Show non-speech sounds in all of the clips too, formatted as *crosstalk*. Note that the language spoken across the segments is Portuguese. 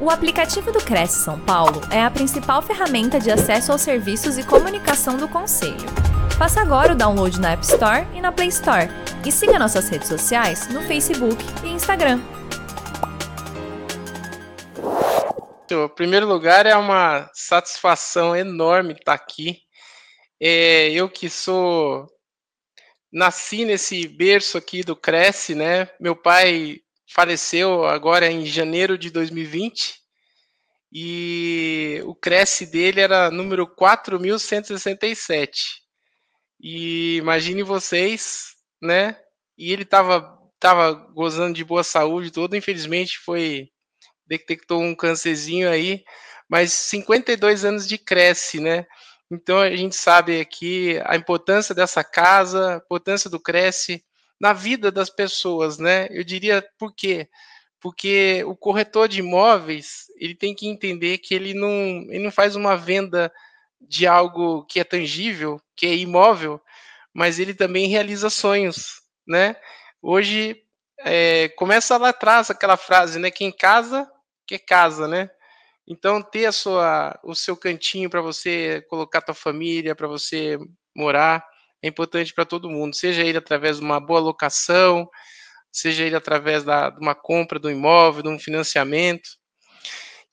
O aplicativo do Cresce São Paulo é a principal ferramenta de acesso aos serviços e comunicação do Conselho. Faça agora o download na App Store e na Play Store. E siga nossas redes sociais no Facebook e Instagram. Em primeiro lugar, é uma satisfação enorme estar aqui. É, eu que sou. Nasci nesse berço aqui do Cresce, né? Meu pai faleceu agora em janeiro de 2020 e o Cresce dele era número 4167. E imagine vocês, né? E ele estava tava gozando de boa saúde toda, infelizmente foi detectou um câncerzinho aí, mas 52 anos de Cresce, né? Então a gente sabe aqui a importância dessa casa, a importância do Cresce na vida das pessoas, né? Eu diria por quê? Porque o corretor de imóveis, ele tem que entender que ele não, ele não faz uma venda de algo que é tangível, que é imóvel, mas ele também realiza sonhos, né? Hoje, é, começa lá atrás aquela frase, né? Quem casa, quer casa, né? Então, ter a sua, o seu cantinho para você colocar tua família, para você morar, é importante para todo mundo, seja ele através de uma boa locação, seja ele através da, de uma compra do imóvel, de um financiamento.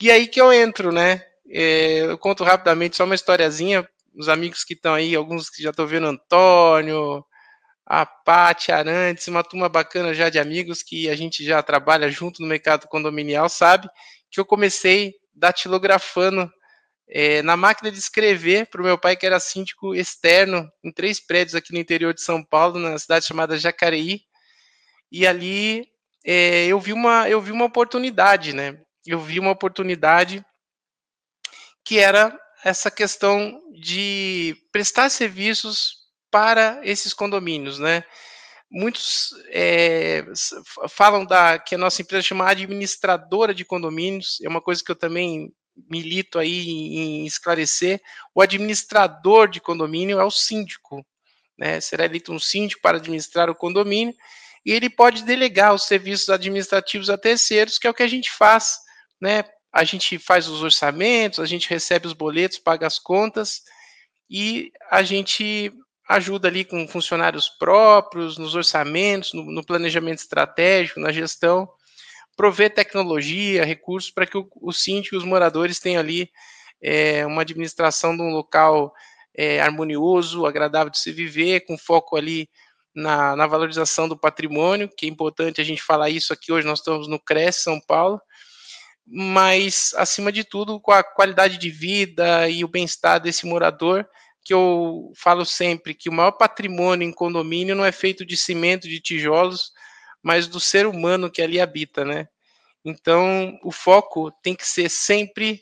E aí que eu entro, né? É, eu conto rapidamente só uma historiazinha, os amigos que estão aí, alguns que já estão vendo Antônio, a Paty Arantes, uma turma bacana já de amigos que a gente já trabalha junto no mercado condominial, sabe que eu comecei datilografando é, na máquina de escrever para o meu pai, que era síndico externo, em três prédios aqui no interior de São Paulo, na cidade chamada Jacareí. E ali é, eu, vi uma, eu vi uma oportunidade, né? Eu vi uma oportunidade que era essa questão de prestar serviços para esses condomínios, né? Muitos é, falam da que a nossa empresa chama administradora de condomínios, é uma coisa que eu também milito aí em esclarecer, o administrador de condomínio é o síndico, né? Será eleito um síndico para administrar o condomínio e ele pode delegar os serviços administrativos a terceiros, que é o que a gente faz, né? A gente faz os orçamentos, a gente recebe os boletos, paga as contas e a gente ajuda ali com funcionários próprios, nos orçamentos, no, no planejamento estratégico, na gestão prover tecnologia, recursos para que o, o síndico e os moradores tenham ali é, uma administração de um local é, harmonioso, agradável de se viver, com foco ali na, na, valorização do patrimônio, que é importante a gente falar isso aqui hoje, nós estamos no CRES São Paulo, mas, acima de tudo, com a qualidade de vida e o bem-estar desse morador, que eu falo sempre que o maior patrimônio em condomínio não é feito de cimento, de tijolos, mas do ser humano que ali habita, né? Então, o foco tem que ser sempre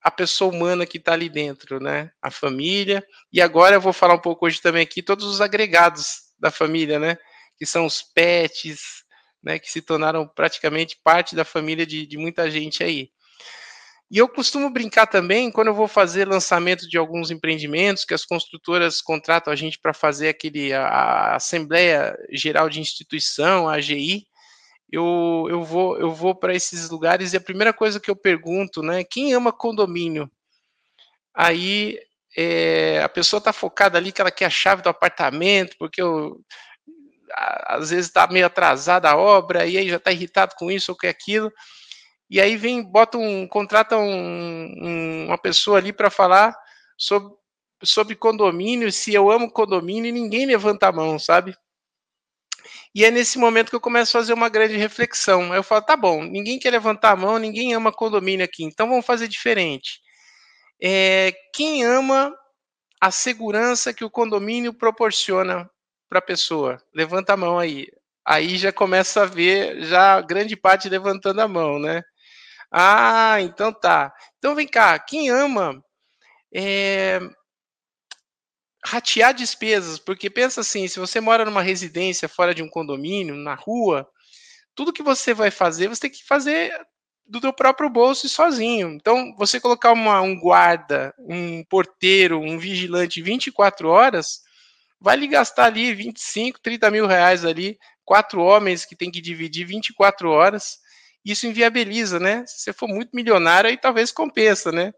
a pessoa humana que está ali dentro, né? A família. E agora eu vou falar um pouco hoje também aqui todos os agregados da família, né? Que são os pets, né? Que se tornaram praticamente parte da família de, de muita gente aí. E eu costumo brincar também quando eu vou fazer lançamento de alguns empreendimentos que as construtoras contratam a gente para fazer aquele a, a, Assembleia Geral de Instituição, a AGI. Eu, eu vou eu vou para esses lugares e a primeira coisa que eu pergunto, né, quem ama condomínio? Aí é, a pessoa está focada ali que ela quer a chave do apartamento, porque eu, às vezes está meio atrasada a obra e aí já está irritado com isso ou com aquilo e aí vem, bota um, contrata um, um, uma pessoa ali para falar sobre, sobre condomínio, se eu amo condomínio, e ninguém levanta a mão, sabe? E é nesse momento que eu começo a fazer uma grande reflexão. Aí eu falo, tá bom, ninguém quer levantar a mão, ninguém ama condomínio aqui, então vamos fazer diferente. É, quem ama a segurança que o condomínio proporciona para a pessoa? Levanta a mão aí. Aí já começa a ver já grande parte levantando a mão, né? Ah, então tá. Então vem cá, quem ama é, ratear despesas, porque pensa assim, se você mora numa residência fora de um condomínio, na rua, tudo que você vai fazer, você tem que fazer do teu próprio bolso e sozinho. Então, você colocar uma, um guarda, um porteiro, um vigilante 24 horas, vai lhe gastar ali 25, 30 mil reais ali, quatro homens que tem que dividir 24 horas, isso inviabiliza, né? Se você for muito milionário, aí talvez compensa, né?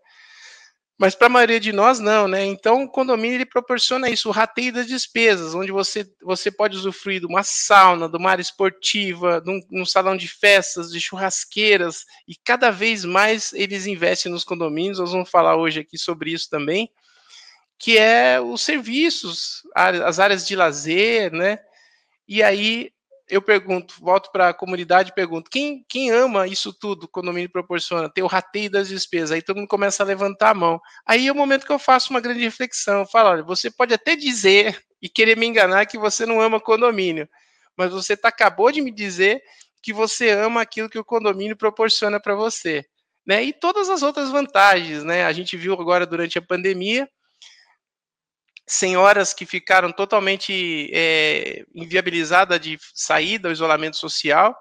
Mas para a maioria de nós, não, né? Então, o condomínio ele proporciona isso, o rateio das despesas, onde você, você pode usufruir de uma sauna, de uma área esportiva, de um, um salão de festas, de churrasqueiras, e cada vez mais eles investem nos condomínios. Nós vamos falar hoje aqui sobre isso também, que é os serviços, as áreas de lazer, né? E aí eu pergunto, volto para a comunidade e pergunto, quem, quem ama isso tudo condomínio proporciona? Ter o rateio das despesas. Aí todo mundo começa a levantar a mão. Aí é o momento que eu faço uma grande reflexão. Eu falo, olha, você pode até dizer e querer me enganar que você não ama condomínio, mas você tá, acabou de me dizer que você ama aquilo que o condomínio proporciona para você. Né? E todas as outras vantagens, né? A gente viu agora durante a pandemia, senhoras que ficaram totalmente é, inviabilizadas de saída do isolamento social,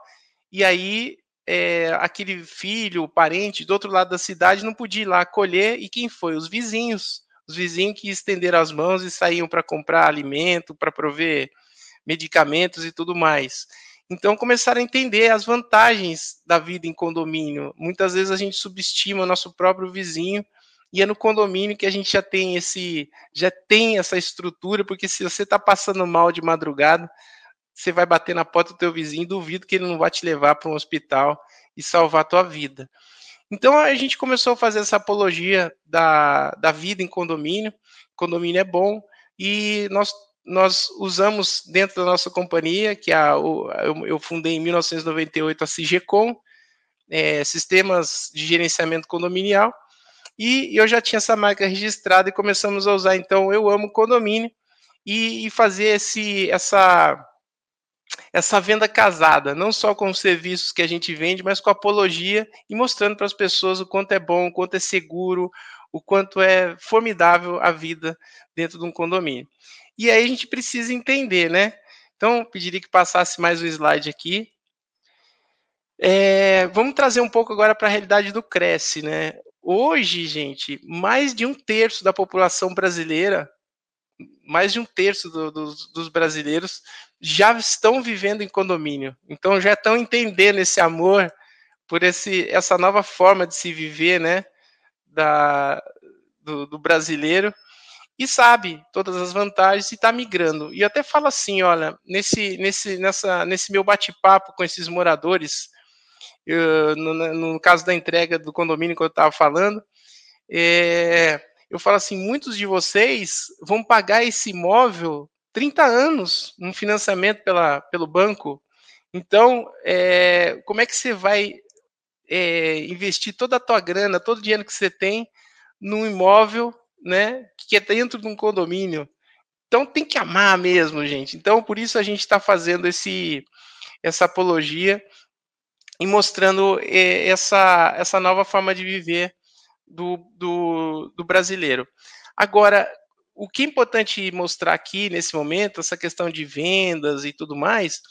e aí é, aquele filho, parente do outro lado da cidade não podia ir lá acolher, e quem foi? Os vizinhos. Os vizinhos que estenderam as mãos e saíam para comprar alimento, para prover medicamentos e tudo mais. Então começaram a entender as vantagens da vida em condomínio. Muitas vezes a gente subestima o nosso próprio vizinho e é no condomínio que a gente já tem esse, já tem essa estrutura, porque se você está passando mal de madrugada, você vai bater na porta do teu vizinho, duvido que ele não vai te levar para um hospital e salvar a tua vida. Então a gente começou a fazer essa apologia da, da vida em condomínio. Condomínio é bom e nós nós usamos dentro da nossa companhia, que é a, eu, eu fundei em 1998 a CIGECOM, é, Sistemas de Gerenciamento Condominial, e eu já tinha essa marca registrada e começamos a usar. Então, eu amo condomínio e, e fazer esse, essa, essa venda casada, não só com os serviços que a gente vende, mas com apologia e mostrando para as pessoas o quanto é bom, o quanto é seguro, o quanto é formidável a vida dentro de um condomínio. E aí a gente precisa entender, né? Então, pediria que passasse mais um slide aqui. É, vamos trazer um pouco agora para a realidade do Cresce, né? Hoje, gente, mais de um terço da população brasileira, mais de um terço do, do, dos brasileiros já estão vivendo em condomínio. Então já estão entendendo esse amor por esse, essa nova forma de se viver, né, da, do, do brasileiro e sabe todas as vantagens e está migrando. E até falo assim, olha, nesse, nesse, nessa, nesse meu bate-papo com esses moradores, eu, no, no, caso da entrega do condomínio que eu estava falando, é, eu falo assim, muitos de vocês vão pagar esse imóvel 30 anos num financiamento pela, pelo banco. Então, é, como é que você vai é, investir toda a tua grana, todo o dinheiro que você tem num imóvel, né, que é dentro de um condomínio? Então tem que amar mesmo, gente. Então por isso a gente está fazendo esse essa apologia e mostrando eh, essa, essa nova forma de viver do, do, do brasileiro. Agora, o que é importante mostrar aqui nesse momento, essa questão de vendas e tudo mais,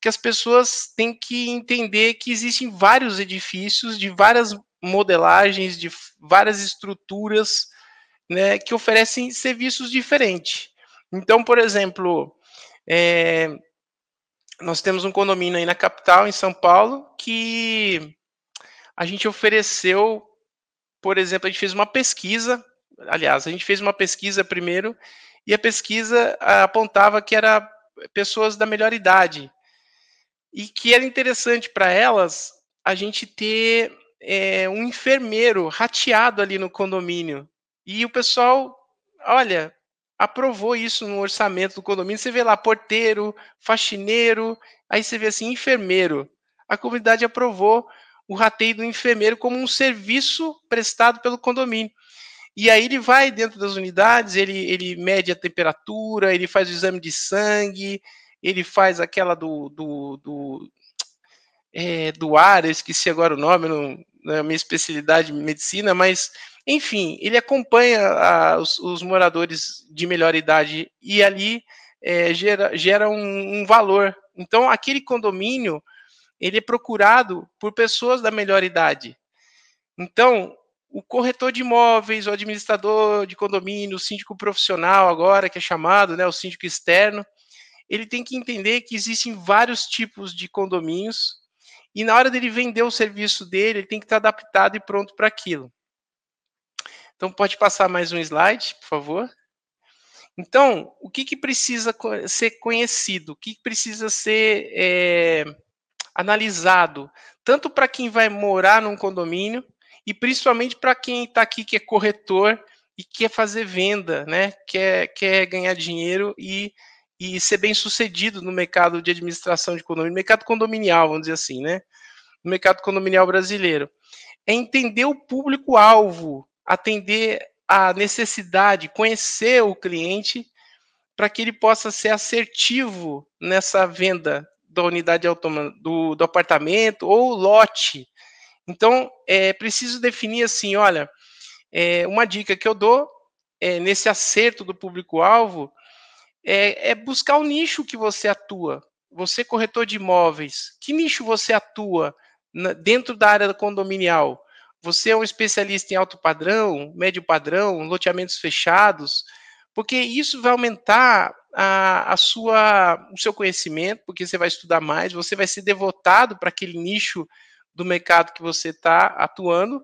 que as pessoas têm que entender que existem vários edifícios de várias modelagens, de várias estruturas, né, que oferecem serviços diferentes. Então, por exemplo, é, nós temos um condomínio aí na capital, em São Paulo, que a gente ofereceu, por exemplo, a gente fez uma pesquisa, aliás, a gente fez uma pesquisa primeiro, e a pesquisa apontava que era pessoas da melhor idade, e que era interessante para elas a gente ter é, um enfermeiro rateado ali no condomínio. E o pessoal, olha, aprovou isso no orçamento do condomínio. Você vê lá porteiro, faxineiro, aí você vê assim enfermeiro. A comunidade aprovou o rateio do enfermeiro como um serviço prestado pelo condomínio. E aí ele vai dentro das unidades, ele, ele mede a temperatura, ele faz o exame de sangue, ele faz aquela do, do, do, é, do ar, eu esqueci agora o nome, não, não é a minha especialidade de medicina, mas enfim, ele acompanha a, os, os, moradores de melhor idade e ali é, gera, gera um, um, valor. Então, aquele condomínio ele é procurado por pessoas da melhor idade. Então, o corretor de imóveis, o administrador de condomínio, o síndico profissional agora que é chamado, né, o síndico externo, ele tem que entender que existem vários tipos de condomínios e na hora dele vender o serviço dele, ele tem que estar adaptado e pronto para aquilo. Então, pode passar mais um slide, por favor. Então, o que, que precisa ser conhecido? O que, que precisa ser é, analisado? Tanto para quem vai morar num condomínio e principalmente para quem está aqui que é corretor e quer fazer venda, né? Quer, quer ganhar dinheiro e e ser bem sucedido no mercado de administração de condomínio, mercado condominial, vamos dizer assim, né? No mercado condominial brasileiro. É entender o público-alvo, atender a necessidade, conhecer o cliente, para que ele possa ser assertivo nessa venda da unidade do, do apartamento ou lote. Então, é preciso definir assim, olha, é, uma dica que eu dou é, nesse acerto do público-alvo é, é buscar o nicho que você atua. Você, corretor de imóveis, que nicho você atua dentro da área condominial? Você é um especialista em alto padrão, médio padrão, loteamentos fechados? Porque isso vai aumentar a, a sua, o seu conhecimento, porque você vai estudar mais, você vai ser devotado para aquele nicho do mercado que você está atuando,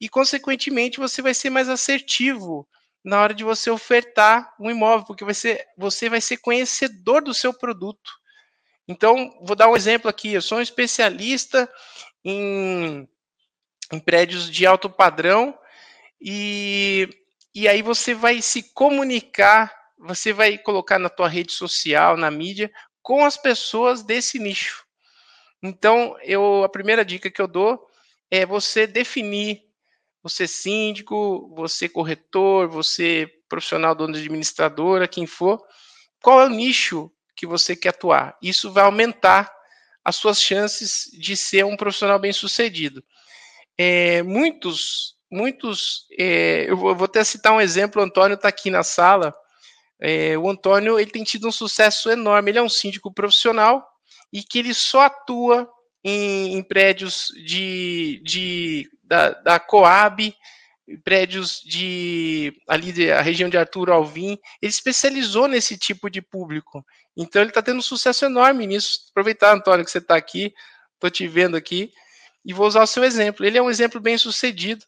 e, consequentemente, você vai ser mais assertivo na hora de você ofertar um imóvel, porque você, você vai ser conhecedor do seu produto. Então, vou dar um exemplo aqui. Eu sou um especialista em, em prédios de alto padrão e, e aí você vai se comunicar, você vai colocar na tua rede social, na mídia, com as pessoas desse nicho. Então, eu, a primeira dica que eu dou é você definir você síndico, você corretor, você profissional dono de administradora, quem for, qual é o nicho que você quer atuar? Isso vai aumentar as suas chances de ser um profissional bem sucedido. É, muitos, muitos, é, eu vou, vou até citar um exemplo, o Antônio está aqui na sala, é, o Antônio ele tem tido um sucesso enorme, ele é um síndico profissional e que ele só atua em, em prédios de, de, da, da Coab, prédios de ali da região de Arthur Alvim, ele especializou nesse tipo de público. Então ele está tendo um sucesso enorme nisso. Aproveitar, Antônio, que você está aqui, estou te vendo aqui, e vou usar o seu exemplo. Ele é um exemplo bem sucedido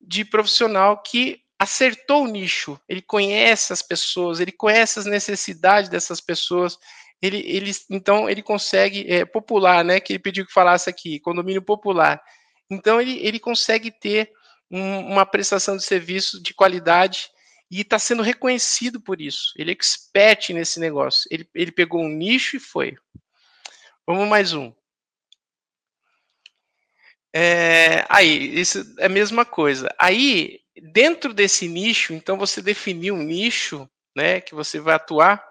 de profissional que acertou o nicho, ele conhece as pessoas, ele conhece as necessidades dessas pessoas, ele, ele então ele consegue é, popular, né? Que ele pediu que falasse aqui, condomínio popular. Então ele, ele consegue ter um, uma prestação de serviço de qualidade e está sendo reconhecido por isso. Ele é expert nesse negócio. Ele, ele pegou um nicho e foi. Vamos mais um. É, aí, isso é a mesma coisa. Aí, dentro desse nicho, então você definiu um nicho, né, que você vai atuar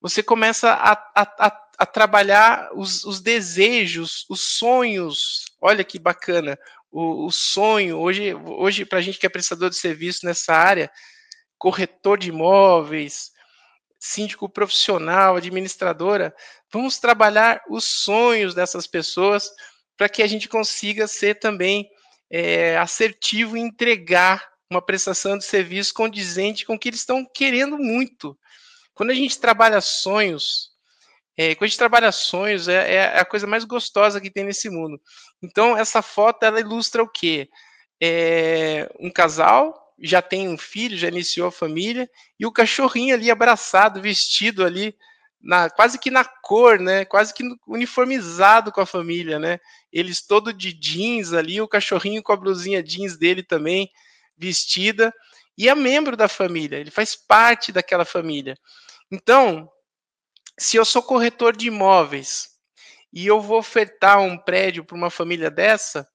você começa a, a, a, a trabalhar os, os, desejos, os sonhos. Olha que bacana, o, o sonho. Hoje, hoje para a gente que é prestador de serviço nessa área, corretor de imóveis, síndico profissional, administradora, vamos trabalhar os sonhos dessas pessoas para que a gente consiga ser também é, assertivo e entregar uma prestação de serviço condizente com o que eles estão querendo muito. Quando a gente trabalha sonhos, é, quando a gente trabalha sonhos, é, é, a coisa mais gostosa que tem nesse mundo. Então, essa foto, ela ilustra o quê? É, um casal, já tem um filho, já iniciou a família, e o cachorrinho ali abraçado, vestido ali, na, quase que na cor, né? Quase que uniformizado com a família, né? Eles todo de jeans ali, o cachorrinho com a blusinha jeans dele também, vestida, e é membro da família, ele faz parte daquela família. Então, se eu sou corretor de imóveis e eu vou ofertar um prédio para uma família dessa,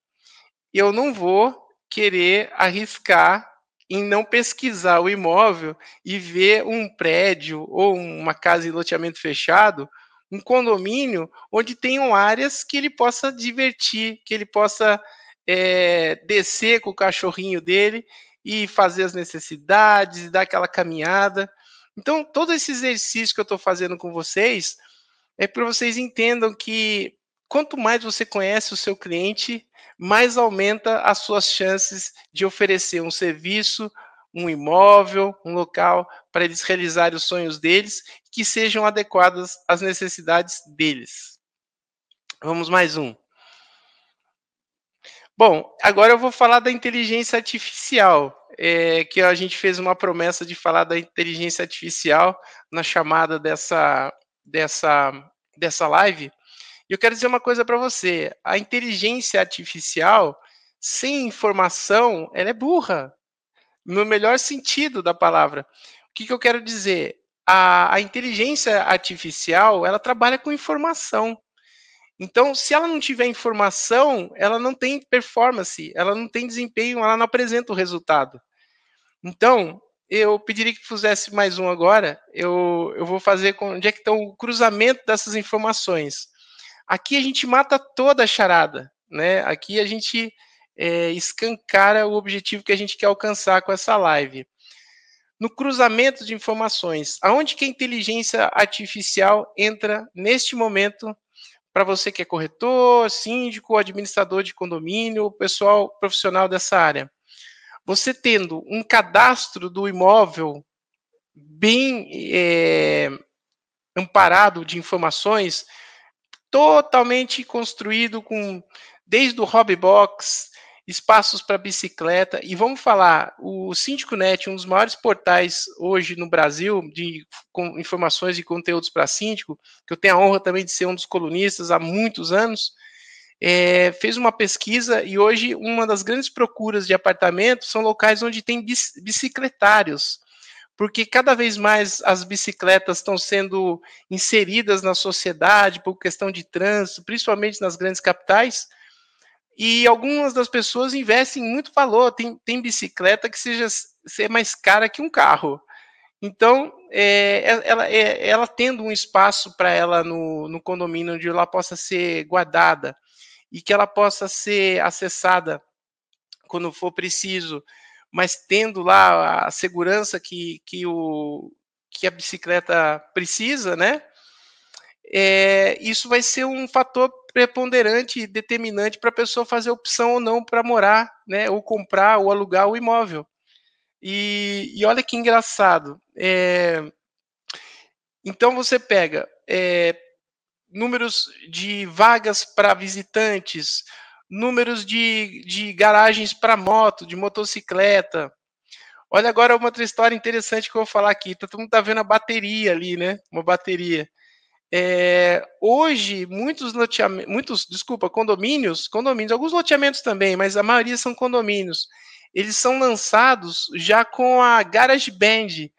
eu não vou querer arriscar em não pesquisar o imóvel e ver um prédio ou uma casa em loteamento fechado, um condomínio onde tenham áreas que ele possa divertir, que ele possa é, descer com o cachorrinho dele e fazer as necessidades, dar aquela caminhada. Então, todo esse exercício que eu estou fazendo com vocês é para vocês entendam que quanto mais você conhece o seu cliente, mais aumenta as suas chances de oferecer um serviço, um imóvel, um local para eles realizarem os sonhos deles, que sejam adequados às necessidades deles. Vamos mais um. Bom, agora eu vou falar da inteligência artificial, é, que a gente fez uma promessa de falar da inteligência artificial na chamada dessa, dessa, dessa live. E eu quero dizer uma coisa para você: a inteligência artificial, sem informação, ela é burra, no melhor sentido da palavra. O que, que eu quero dizer? A, a inteligência artificial, ela trabalha com informação. Então, se ela não tiver informação, ela não tem performance, ela não tem desempenho, ela não apresenta o resultado. Então, eu pediria que fizesse mais um agora. Eu, eu vou fazer com onde é que está o cruzamento dessas informações. Aqui a gente mata toda a charada, né? Aqui a gente é, escancara o objetivo que a gente quer alcançar com essa live. No cruzamento de informações, aonde que a inteligência artificial entra neste momento para você que é corretor, síndico, administrador de condomínio, pessoal profissional dessa área. Você tendo um cadastro do imóvel bem é, amparado de informações, totalmente construído com desde o hobby box, espaços para bicicleta. E vamos falar, o Síndico Net, um dos maiores portais hoje no Brasil de informações e conteúdos para síndico, que eu tenho a honra também de ser um dos colunistas há muitos anos, é, fez uma pesquisa e hoje uma das grandes procuras de apartamentos são locais onde tem bicicletários. Porque cada vez mais as bicicletas estão sendo inseridas na sociedade por questão de trânsito, principalmente nas grandes capitais, e algumas das pessoas investem muito valor. Tem, tem bicicleta que seja ser mais cara que um carro. Então, é, é ela, é, ela tendo um espaço para ela no, no condomínio onde ela possa ser guardada e que ela possa ser acessada quando for preciso, mas tendo lá a segurança que, que, o, que a bicicleta precisa, né? É, isso vai ser um fator preponderante e determinante para a pessoa fazer opção ou não para morar, né, ou comprar ou alugar o imóvel. E, e olha que engraçado. É, então você pega é, números de vagas para visitantes, números de, de garagens para moto, de motocicleta. Olha agora uma outra história interessante que eu vou falar aqui. Todo mundo está vendo a bateria ali, né? Uma bateria. É, hoje, muitos loteamentos, muitos, desculpa, condomínios, condomínios, alguns loteamentos também, mas a maioria são condomínios. Eles são lançados já com a Garage Band,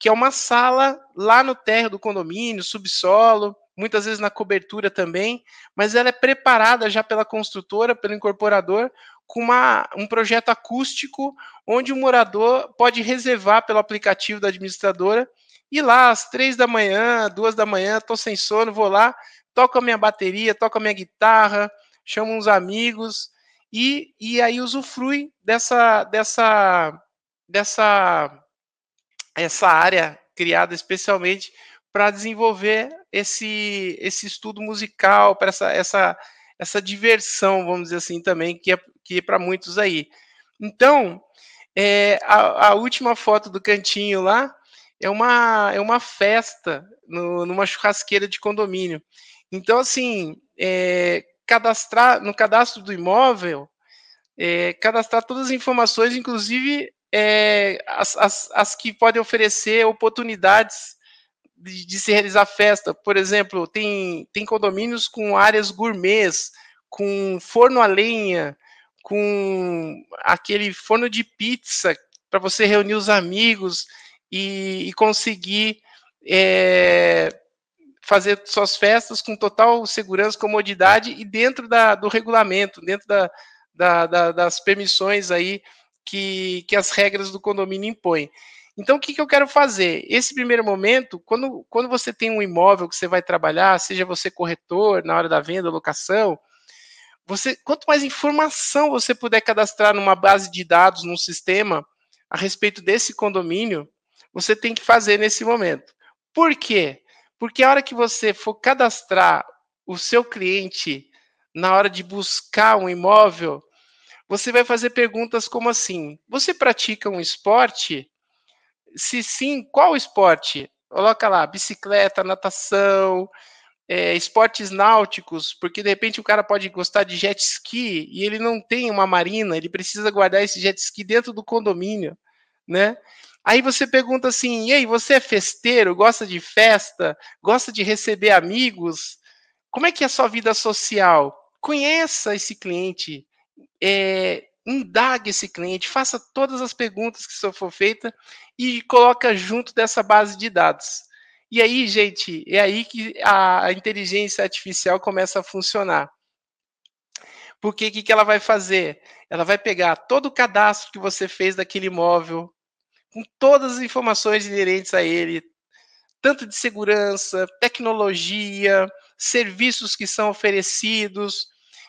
que é uma sala lá no térreo do condomínio, subsolo, muitas vezes na cobertura também, mas ela é preparada já pela construtora, pelo incorporador, com uma, um projeto acústico, onde o morador pode reservar pelo aplicativo da administradora e lá, às três da manhã, duas da manhã, tô sem sono, vou lá, toco a minha bateria, toco a minha guitarra, chamo uns amigos e, e aí usufrui dessa, dessa, dessa essa área criada especialmente para desenvolver esse, esse estudo musical, para essa, essa, essa diversão, vamos dizer assim, também, que é, que é para muitos aí. Então, é, a, a última foto do cantinho lá é uma, é uma festa no, numa churrasqueira de condomínio. Então, assim, é, cadastrar no cadastro do imóvel, é, cadastrar todas as informações, inclusive é, as, as, as, que podem oferecer oportunidades de, de, se realizar festa. Por exemplo, tem, tem condomínios com áreas gourmets, com forno a lenha, com aquele forno de pizza para você reunir os amigos e, e conseguir é, fazer suas festas com total segurança, comodidade e dentro da, do regulamento, dentro da, da, da, das permissões aí que, que as regras do condomínio impõem. Então, o que, que eu quero fazer? Esse primeiro momento, quando, quando você tem um imóvel que você vai trabalhar, seja você corretor na hora da venda, locação, você, quanto mais informação você puder cadastrar numa base de dados, num sistema, a respeito desse condomínio, você tem que fazer nesse momento. Por quê? Porque a hora que você for cadastrar o seu cliente na hora de buscar um imóvel, você vai fazer perguntas como assim: você pratica um esporte? Se sim, qual esporte? Coloca lá, bicicleta, natação, é, esportes náuticos, porque de repente o cara pode gostar de jet ski e ele não tem uma marina, ele precisa guardar esse jet ski dentro do condomínio, né? Aí você pergunta assim: e aí, você é festeiro, gosta de festa, gosta de receber amigos? Como é que é a sua vida social? Conheça esse cliente, é, indague esse cliente, faça todas as perguntas que for feita e coloca junto dessa base de dados. E aí, gente, é aí que a inteligência artificial começa a funcionar. Porque o que, que ela vai fazer? Ela vai pegar todo o cadastro que você fez daquele imóvel, com todas as informações inerentes a ele, tanto de segurança, tecnologia, serviços que são oferecidos.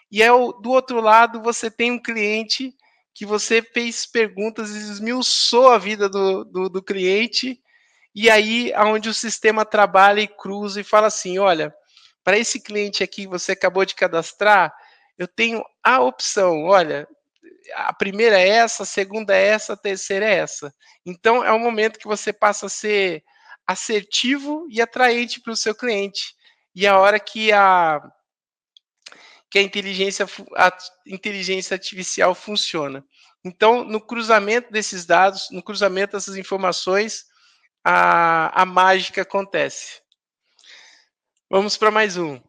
E é o, do outro lado, você tem um cliente que você fez perguntas e esmiuçou a vida do, do, do cliente e aí aonde o sistema trabalha e cruza e fala assim, olha, para esse cliente aqui que você acabou de cadastrar, eu tenho a opção, olha, a primeira é essa, a segunda é essa, a terceira é essa. Então é o momento que você passa a ser assertivo e atraente para o seu cliente. E a hora que a que a inteligência, a inteligência artificial funciona. Então, no cruzamento desses dados, no cruzamento dessas informações, a, a mágica acontece. Vamos para mais um.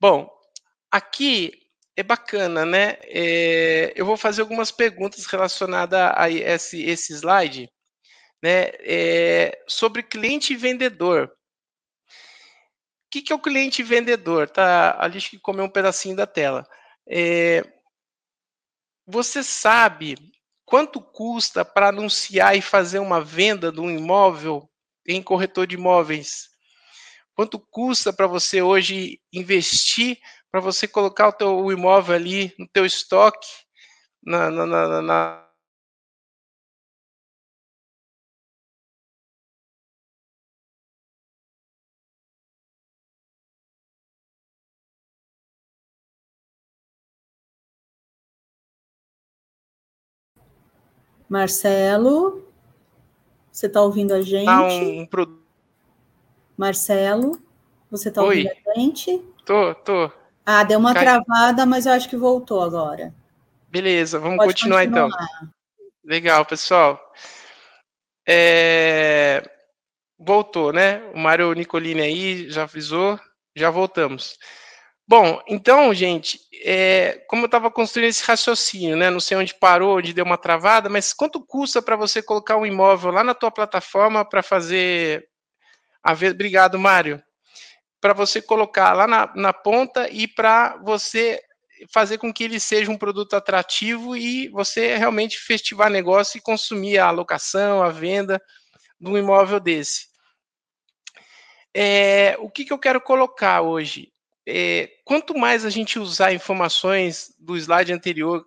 Bom, aqui é bacana, né? É, eu vou fazer algumas perguntas relacionadas a esse, esse slide, né? É, sobre cliente e vendedor. O que, que é o cliente vendedor? Tá, ali acho que comeu um pedacinho da tela. É, você sabe Quanto custa para anunciar e fazer uma venda de um imóvel em corretor de imóveis? Quanto custa para você hoje investir para você colocar o teu o imóvel ali no teu estoque, na, na, na, na Marcelo, você está ouvindo a gente? Ah, um, um Marcelo, você está ouvindo a gente? Tô, tô. Ah, deu uma Cai... travada, mas eu acho que voltou agora. Beleza, vamos continuar, continuar, então. Legal, pessoal. É... Voltou, né? O Mário Nicolini aí já avisou, já voltamos. Bom, então, gente, é, como eu estava construindo esse raciocínio, né? Não sei onde parou, onde deu uma travada, mas quanto custa para você colocar um imóvel lá na tua plataforma para fazer a ver? Obrigado, Mário. Para você colocar lá na, na ponta e para você fazer com que ele seja um produto atrativo e você realmente festivar negócio e consumir a alocação, a venda de um imóvel desse. É, o que, que eu quero colocar hoje? é, quanto mais a gente usar informações do slide anterior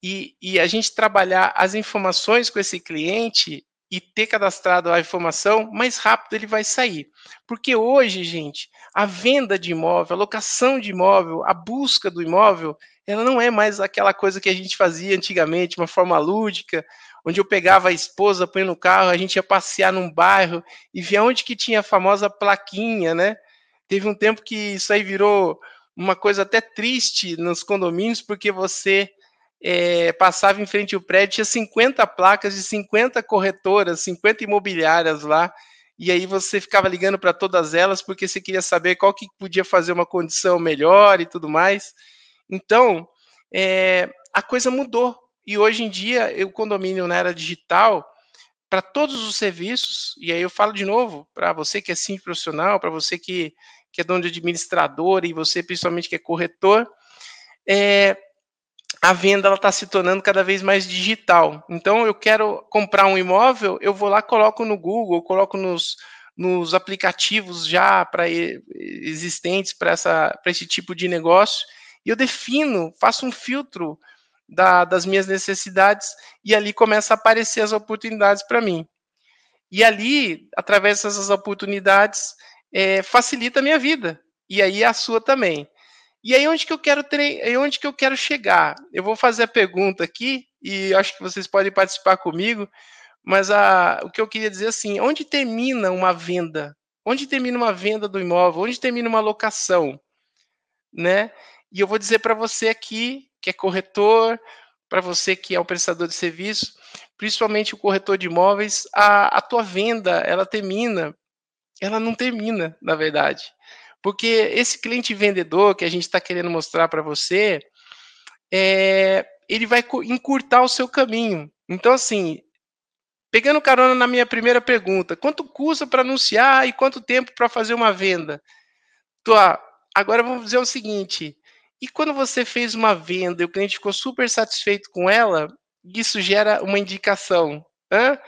e, e, a gente trabalhar as informações com esse cliente e ter cadastrado a informação, mais rápido ele vai sair. Porque hoje, gente, a venda de imóvel, a locação de imóvel, a busca do imóvel, ela não é mais aquela coisa que a gente fazia antigamente, uma forma lúdica, onde eu pegava a esposa, põe no carro, a gente ia passear num bairro e via onde que tinha a famosa plaquinha, né? Teve um tempo que isso aí virou uma coisa até triste nos condomínios, porque você é, passava em frente ao prédio, tinha 50 placas de 50 corretoras, 50 imobiliárias lá, e aí você ficava ligando para todas elas porque você queria saber qual que podia fazer uma condição melhor e tudo mais. Então, é, a coisa mudou. E hoje em dia, o condomínio na era digital, para todos os serviços, e aí eu falo de novo, para você que é sim profissional, para você que que é dono de administrador, e você principalmente que é corretor, é, a venda está se tornando cada vez mais digital. Então, eu quero comprar um imóvel, eu vou lá, coloco no Google, coloco nos, nos aplicativos já para existentes para esse tipo de negócio, e eu defino, faço um filtro da, das minhas necessidades, e ali começa a aparecer as oportunidades para mim. E ali, através dessas oportunidades, é, facilita a minha vida. E aí a sua também. E aí onde que eu quero tre... onde que eu quero chegar? Eu vou fazer a pergunta aqui e acho que vocês podem participar comigo, mas a... o que eu queria dizer assim, onde termina uma venda Onde termina uma venda do imóvel? Onde termina uma locação? Né? E eu vou dizer para você aqui, que é corretor, para você que é o prestador de serviço, principalmente o corretor de imóveis, a, a tua venda, ela termina, ela não termina, na verdade. Porque esse cliente vendedor que a gente está querendo mostrar para você, é, ele vai encurtar o seu caminho. Então, assim, pegando carona na minha primeira pergunta, quanto custa para anunciar e quanto tempo para fazer uma venda? Agora vamos dizer o seguinte: e quando você fez uma venda e o cliente ficou super satisfeito com ela, isso gera uma indicação. Hã?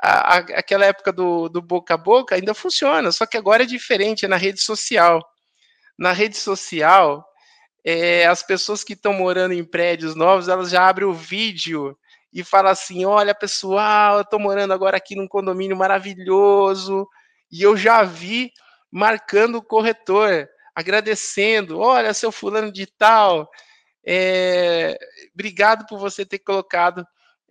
A, aquela época do, do boca a boca ainda funciona, só que agora é diferente, é na rede social. Na rede social, é, as pessoas que estão morando em prédios novos, elas já abrem o vídeo e falam assim: olha, pessoal, eu estou morando agora aqui num condomínio maravilhoso, e eu já vi marcando o corretor, agradecendo, olha, seu fulano de tal, é, obrigado por você ter colocado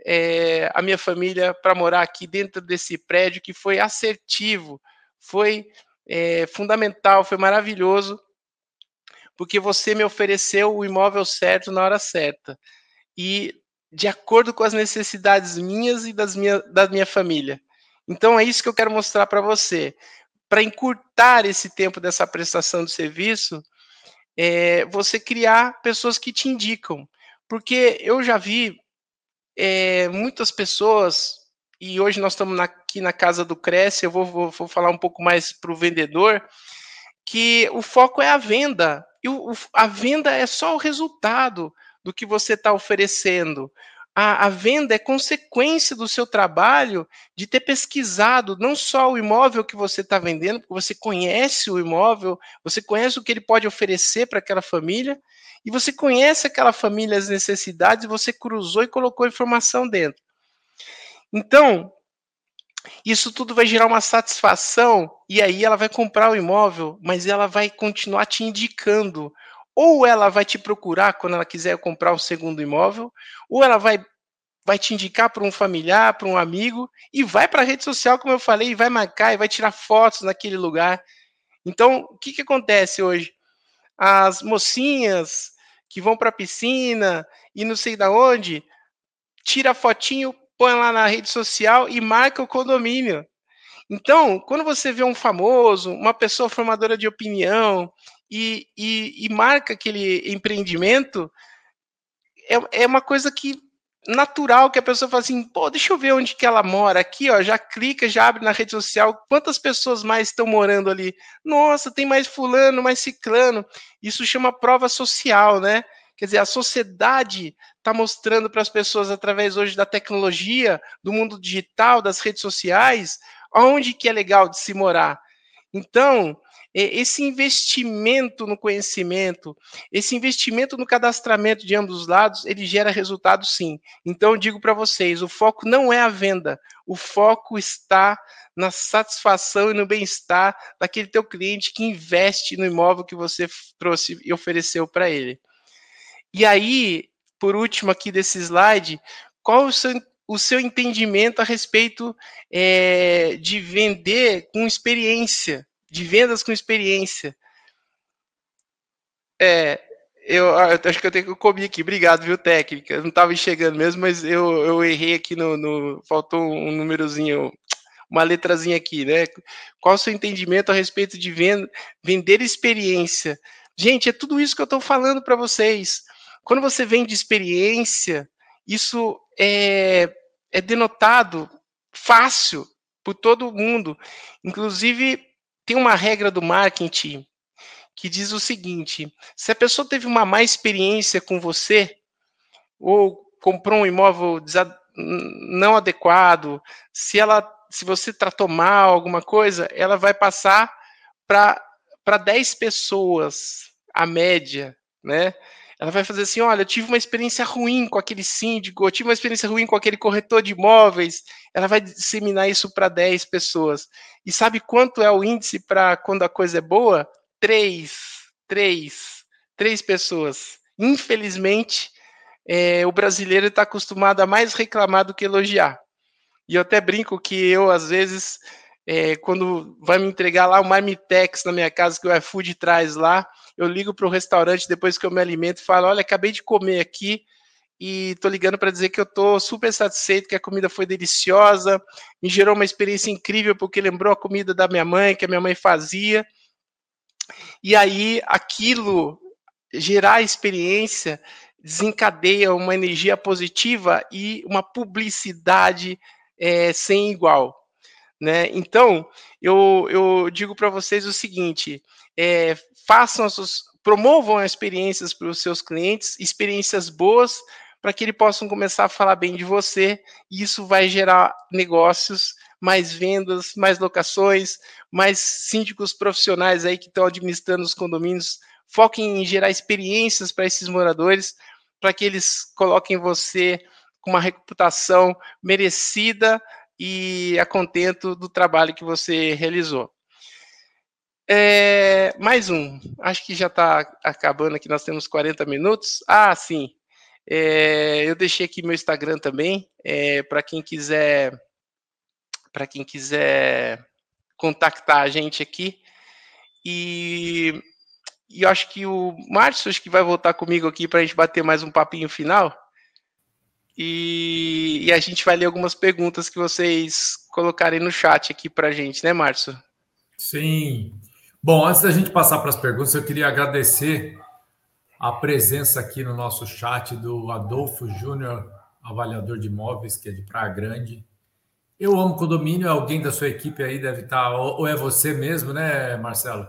é, a minha família para morar aqui dentro desse prédio que foi assertivo, foi é, fundamental, foi maravilhoso porque você me ofereceu o imóvel certo na hora certa. E de acordo com as necessidades minhas e das minha, da minha família. Então é isso que eu quero mostrar para você. Para encurtar esse tempo dessa prestação de serviço, é você criar pessoas que te indicam. Porque eu já vi é, muitas pessoas, e hoje nós estamos aqui na casa do Cresce, eu vou, vou, vou falar um pouco mais para o vendedor, que o foco é a venda. E o, a venda é só o resultado do que você está oferecendo. A, a, venda é consequência do seu trabalho de ter pesquisado não só o imóvel que você está vendendo, porque você conhece o imóvel, você conhece o que ele pode oferecer para aquela família, e você conhece aquela família, as necessidades, você cruzou e colocou informação dentro. Então, isso tudo vai gerar uma satisfação e aí ela vai comprar o imóvel, mas ela vai continuar te indicando. Ou ela vai te procurar quando ela quiser comprar o segundo imóvel, ou ela vai vai te indicar para um familiar, para um amigo e vai para a rede social, como eu falei, e vai marcar e vai tirar fotos naquele lugar. Então, o que que acontece hoje? As mocinhas que vão para a piscina e não sei da onde, tira fotinho, põe lá na rede social e marca o condomínio. Então, quando você vê um famoso, uma pessoa formadora de opinião e, e, e marca aquele empreendimento, é, é uma coisa que natural que a pessoa fala assim, pô, deixa eu ver onde que ela mora aqui, ó, já clica, já abre na rede social, quantas pessoas mais estão morando ali? Nossa, tem mais fulano, mais ciclano. Isso chama prova social, né? Quer dizer, a sociedade está mostrando para as pessoas através hoje da tecnologia, do mundo digital, das redes sociais, onde que é legal de se morar. Então, esse investimento no conhecimento, esse investimento no cadastramento de ambos os lados, ele gera resultado sim. Então, eu digo para vocês, o foco não é a venda, o foco está na satisfação e no bem-estar daquele teu cliente que investe no imóvel que você trouxe e ofereceu para ele. E aí, por último aqui desse slide, qual o seu, o seu entendimento a respeito é, de vender com experiência, de vendas com experiência? É, eu, eu, acho que eu tenho que comer aqui. Obrigado, viu, técnica? Eu não estava enxergando mesmo, mas eu, eu errei aqui no, no, Faltou um númerozinho, uma letrazinha aqui, né? Qual o seu entendimento a respeito de venda, vender experiência? Gente, é tudo isso que eu estou falando para vocês. Quando você vem de experiência, isso é, é denotado fácil por todo mundo. Inclusive, tem uma regra do marketing que diz o seguinte: se a pessoa teve uma má experiência com você, ou comprou um imóvel não adequado, se ela se você tratou mal alguma coisa, ela vai passar para 10 pessoas, a média, né? Ela vai fazer assim: olha, eu tive uma experiência ruim com aquele síndico, eu tive uma experiência ruim com aquele corretor de imóveis. Ela vai disseminar isso para 10 pessoas. E sabe quanto é o índice para quando a coisa é boa? Três. Três. Três pessoas. Infelizmente, é, o brasileiro está acostumado a mais reclamar do que elogiar. E eu até brinco que eu, às vezes, É, quando vai me entregar lá o Marmitex na minha casa, que o iFood traz lá, eu ligo para o restaurante depois que eu me alimento e falo: olha, acabei de comer aqui e tô ligando para dizer que eu tô super satisfeito, que a comida foi deliciosa, me gerou uma experiência incrível porque lembrou a comida da minha mãe, que a minha mãe fazia. E aí aquilo gerar experiência desencadeia uma energia positiva e uma publicidade é, sem igual. Né? Então, eu, eu digo para vocês o seguinte: é, façam as suas, promovam experiências para os seus clientes, experiências boas, para que eles possam começar a falar bem de você, e isso vai gerar negócios, mais vendas, mais locações, mais síndicos profissionais aí que estão administrando os condomínios. Foquem em gerar experiências para esses moradores, para que eles coloquem você com uma reputação merecida e a contento do trabalho que você realizou. É, mais um, acho que já está acabando aqui, nós temos 40 minutos. Ah, sim, é, eu deixei aqui meu Instagram também, é, para quem quiser para quem quiser contactar a gente aqui. E, e acho que o Márcio acho que vai voltar comigo aqui para a gente bater mais um papinho final. E, e, a gente vai ler algumas perguntas que vocês colocarem no chat aqui para a gente, né, Márcio? Sim. Bom, antes da gente passar para as perguntas, eu queria agradecer a presença aqui no nosso chat do Adolfo Júnior, avaliador de imóveis, que é de Praia Grande. Eu amo condomínio, alguém da sua equipe aí deve estar, ou é você mesmo, né, Marcelo?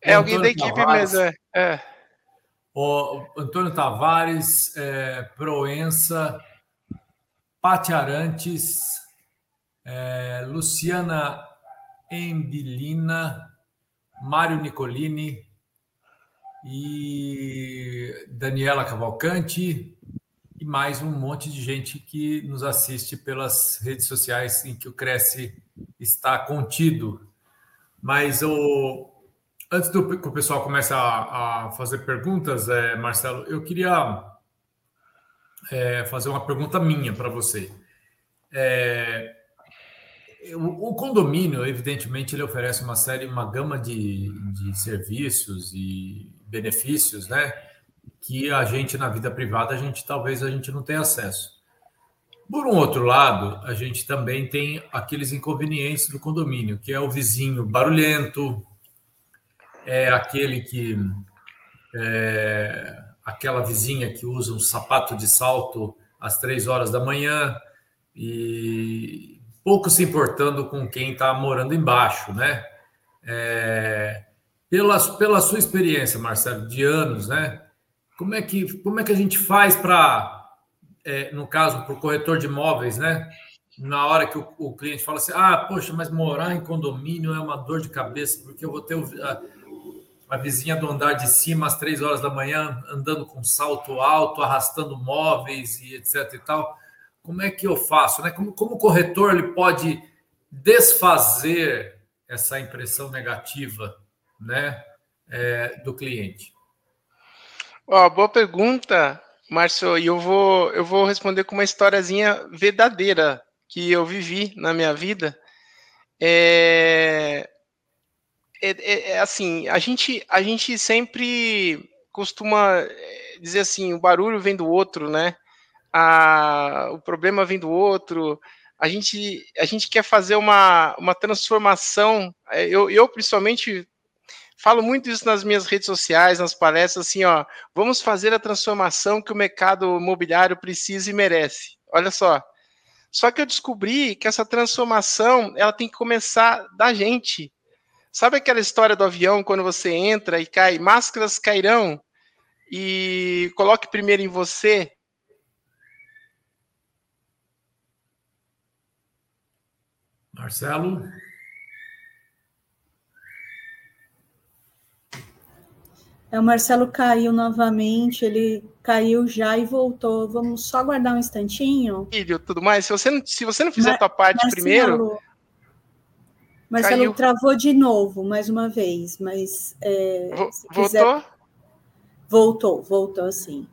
É *laughs* alguém da equipe Tavares, mesmo, é. é. O Antônio Tavares, é, Proença, Pati Arantes, é, Luciana Embilina, Mário Nicolini e Daniela Cavalcante e mais um monte de gente que nos assiste pelas redes sociais em que o Cresce está contido. Mas o, antes do que o pessoal comece a, a fazer perguntas, é, Marcelo, eu queria é, fazer uma pergunta minha para você. É, o, o, condomínio, evidentemente, ele oferece uma série, uma gama de, de serviços e benefícios, né? que a gente na vida privada a gente talvez a gente não tenha acesso. Por um outro lado, a gente também tem aqueles inconvenientes do condomínio, que é o vizinho barulhento, é aquele que é, aquela vizinha que usa um sapato de salto às três horas da manhã e pouco se importando com quem está morando embaixo, né? É, pela, pela sua experiência, Marcelo, de anos, né? Como é que, como é que a gente faz para, é, no caso, para o corretor de imóveis, né? Na hora que o, o, cliente fala assim, ah, poxa, mas morar em condomínio é uma dor de cabeça, porque eu vou ter a, a vizinha do andar de cima às três horas da manhã andando com salto alto, arrastando móveis e etc e tal. Como é que eu faço, né? Como, como o corretor ele pode desfazer essa impressão negativa, né, é, do cliente? Ó, boa pergunta, Márcio. E eu vou, eu vou responder com uma historiazinha verdadeira que eu vivi na minha vida. É, é, é, é assim, a gente, a gente sempre costuma é, dizer assim, o barulho vem do outro, né? A, o problema vem do outro. A gente, a gente quer fazer uma, uma transformação. É, eu, eu principalmente falo muito isso nas minhas redes sociais, nas palestras, assim, ó, vamos fazer a transformação que o mercado imobiliário precisa e merece. Olha só. Só que eu descobri que essa transformação, ela tem que começar da gente. Sabe aquela história do avião quando você entra e cai, máscaras cairão e coloque primeiro em você? Marcelo? É, o Marcelo caiu novamente, ele caiu já e voltou. Vamos só aguardar um instantinho. Vídeo, tudo mais. Se você não, se você não fizer Mar a tua parte Marcelo, primeiro. Marcelo caiu. travou de novo, mais uma vez, mas. É, voltou? Quiser... Voltou, voltou sim.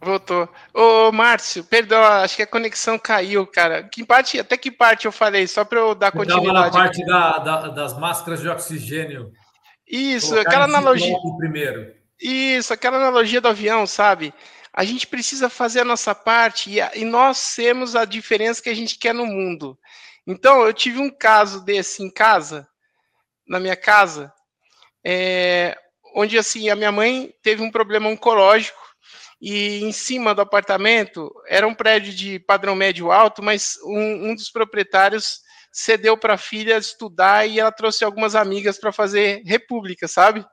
Voltou. Ô, Márcio, perdão, acho que a conexão caiu, cara. Que parte, até que parte eu falei? Só para eu dar continuidade. na parte da, da, das máscaras de oxigênio. Isso, aquela analogia. Primeiro. Isso, aquela analogia do avião, sabe? A gente precisa fazer a nossa parte e, e nós temos a diferença que a gente quer no mundo. Então, eu tive um caso desse em casa, na minha casa, é, onde assim a minha mãe teve um problema oncológico e em cima do apartamento era um prédio de padrão médio alto, mas um, um dos proprietários cedeu para a filha estudar e ela trouxe algumas amigas para fazer república, sabe?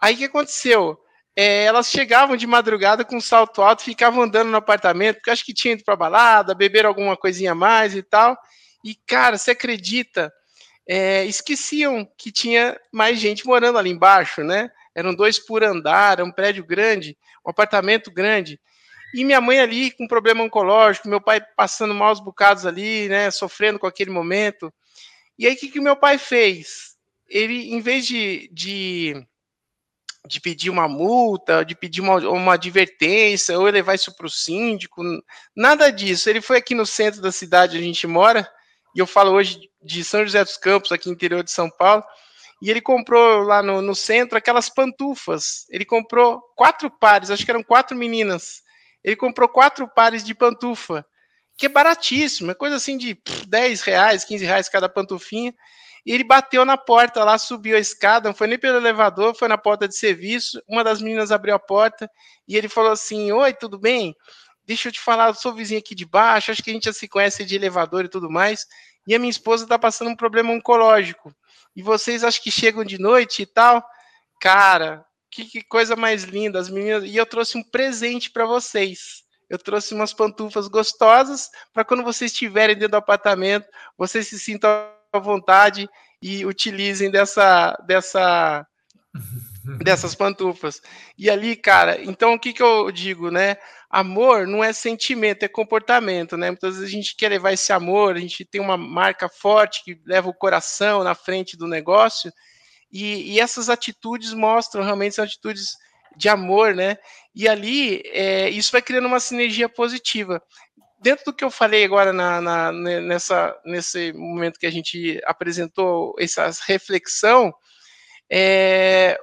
Aí o que aconteceu? É, elas chegavam de madrugada com salto alto, ficavam andando no apartamento, porque acho que tinha ido para balada, beberam alguma coisinha a mais e tal. E, cara, você acredita? É, esqueciam que tinha mais gente morando ali embaixo, né? Eram dois por andar, era um prédio grande, um apartamento grande. E minha mãe ali com problema oncológico, meu pai passando maus bocados ali, né? Sofrendo com aquele momento. E aí, o que, que meu pai fez? Ele, em vez de, de de pedir uma multa, de pedir uma, uma advertência, ou levar isso para o síndico, nada disso. Ele foi aqui no centro da cidade onde a gente mora, e eu falo hoje de São José dos Campos, aqui interior de São Paulo, e ele comprou lá no, no centro aquelas pantufas. Ele comprou quatro pares, acho que eram quatro meninas. Ele comprou quatro pares de pantufa, que é baratíssimo, é coisa assim de 10 reais, 15 reais cada pantufinha. E ele bateu na porta lá, subiu a escada, não foi nem pelo elevador, foi na porta de serviço. Uma das meninas abriu a porta e ele falou assim: Oi, tudo bem? Deixa eu te falar, eu sou vizinho aqui de baixo, acho que a gente já se conhece de elevador e tudo mais. E a minha esposa está passando um problema oncológico. E vocês acham que chegam de noite e tal? Cara, que, que coisa mais linda, as meninas. E eu trouxe um presente para vocês. Eu trouxe umas pantufas gostosas para quando vocês estiverem dentro do apartamento, vocês se sintam à vontade e utilizem dessa, dessa, *laughs* dessas pantufas. E ali, cara, então o que, que eu digo, né? Amor não é sentimento, é comportamento, né? Muitas vezes a gente quer levar esse amor, a gente tem uma marca forte que leva o coração na frente do negócio, e, e essas atitudes mostram realmente são atitudes de amor, né? E ali é, isso vai criando uma sinergia positiva dentro do que eu falei agora na, na, nessa, nesse momento que a gente apresentou essa reflexão, é,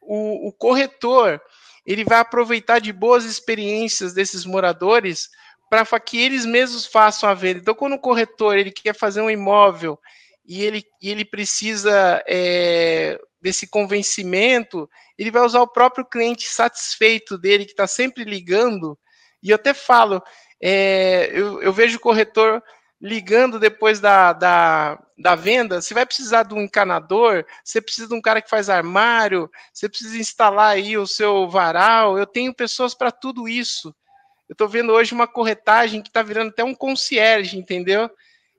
o, o, corretor ele vai aproveitar de boas experiências desses moradores para que eles mesmos façam a venda. Então, quando o corretor ele quer fazer um imóvel e ele, e ele precisa é, desse convencimento, ele vai usar o próprio cliente satisfeito dele, que está sempre ligando. E eu até falo, é, eu, eu, vejo o corretor ligando depois da, da, da venda, você vai precisar de um encanador, você precisa de um cara que faz armário, você precisa instalar aí o seu varal, eu tenho pessoas para tudo isso. Eu estou vendo hoje uma corretagem que está virando até um concierge, entendeu?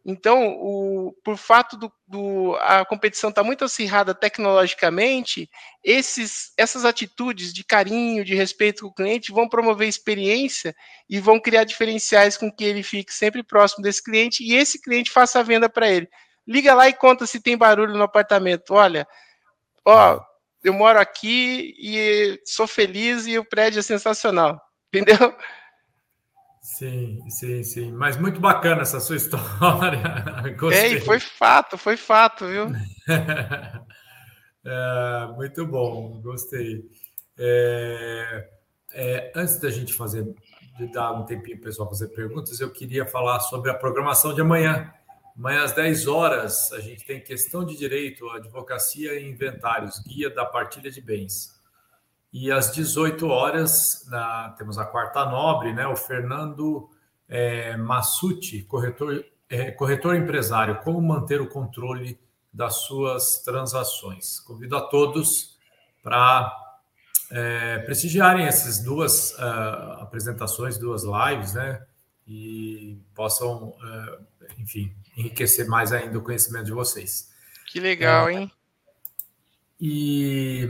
Então, o, por fato do, do a competição estar tá muito acirrada tecnologicamente, esses, essas atitudes de carinho, de respeito com o cliente vão promover experiência e vão criar diferenciais com que ele fique sempre próximo desse cliente e esse cliente faça a venda para ele. Liga lá e conta se tem barulho no apartamento. Olha, ó, eu moro aqui e sou feliz e o prédio é sensacional. *laughs* Entendeu? Sim, sim, sim. Mas muito bacana essa sua *laughs* história. Gostei. É, foi fato, foi fato, viu? *laughs* é, muito bom, gostei. É, é, antes da gente fazer, de dar um tempinho para o pessoal fazer perguntas, eu queria falar sobre a programação de amanhã. Amanhã às 10 horas, a gente tem questão de direito, advocacia e inventários, guia da partilha de bens. E às 18 horas, na, temos a quarta nobre, né? O Fernando é, Massucci, corretor, é, corretor empresário, como manter o controle das suas transações. Convido a todos para é, prestigiarem essas duas uh, apresentações, duas lives, né? E possam, uh, enfim, enriquecer mais ainda o conhecimento de vocês. Que legal, é, hein? E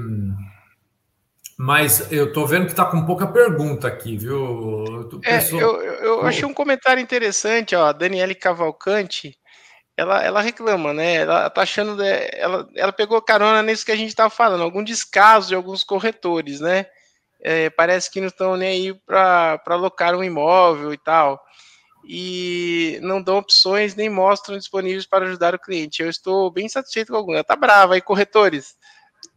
mas eu estou vendo que está com pouca pergunta aqui, viu? É, eu, eu achei um comentário interessante, ó, a Daniele Cavalcante, ela, ela reclama, né? Ela tá achando, ela, ela pegou carona nisso que a gente estava falando, algum descaso de alguns corretores, né? é, parece que não estão nem aí para alocar um imóvel e tal. E não dão opções nem mostram disponíveis para ajudar o cliente. Eu estou bem satisfeito com alguma. Tá brava aí, corretores.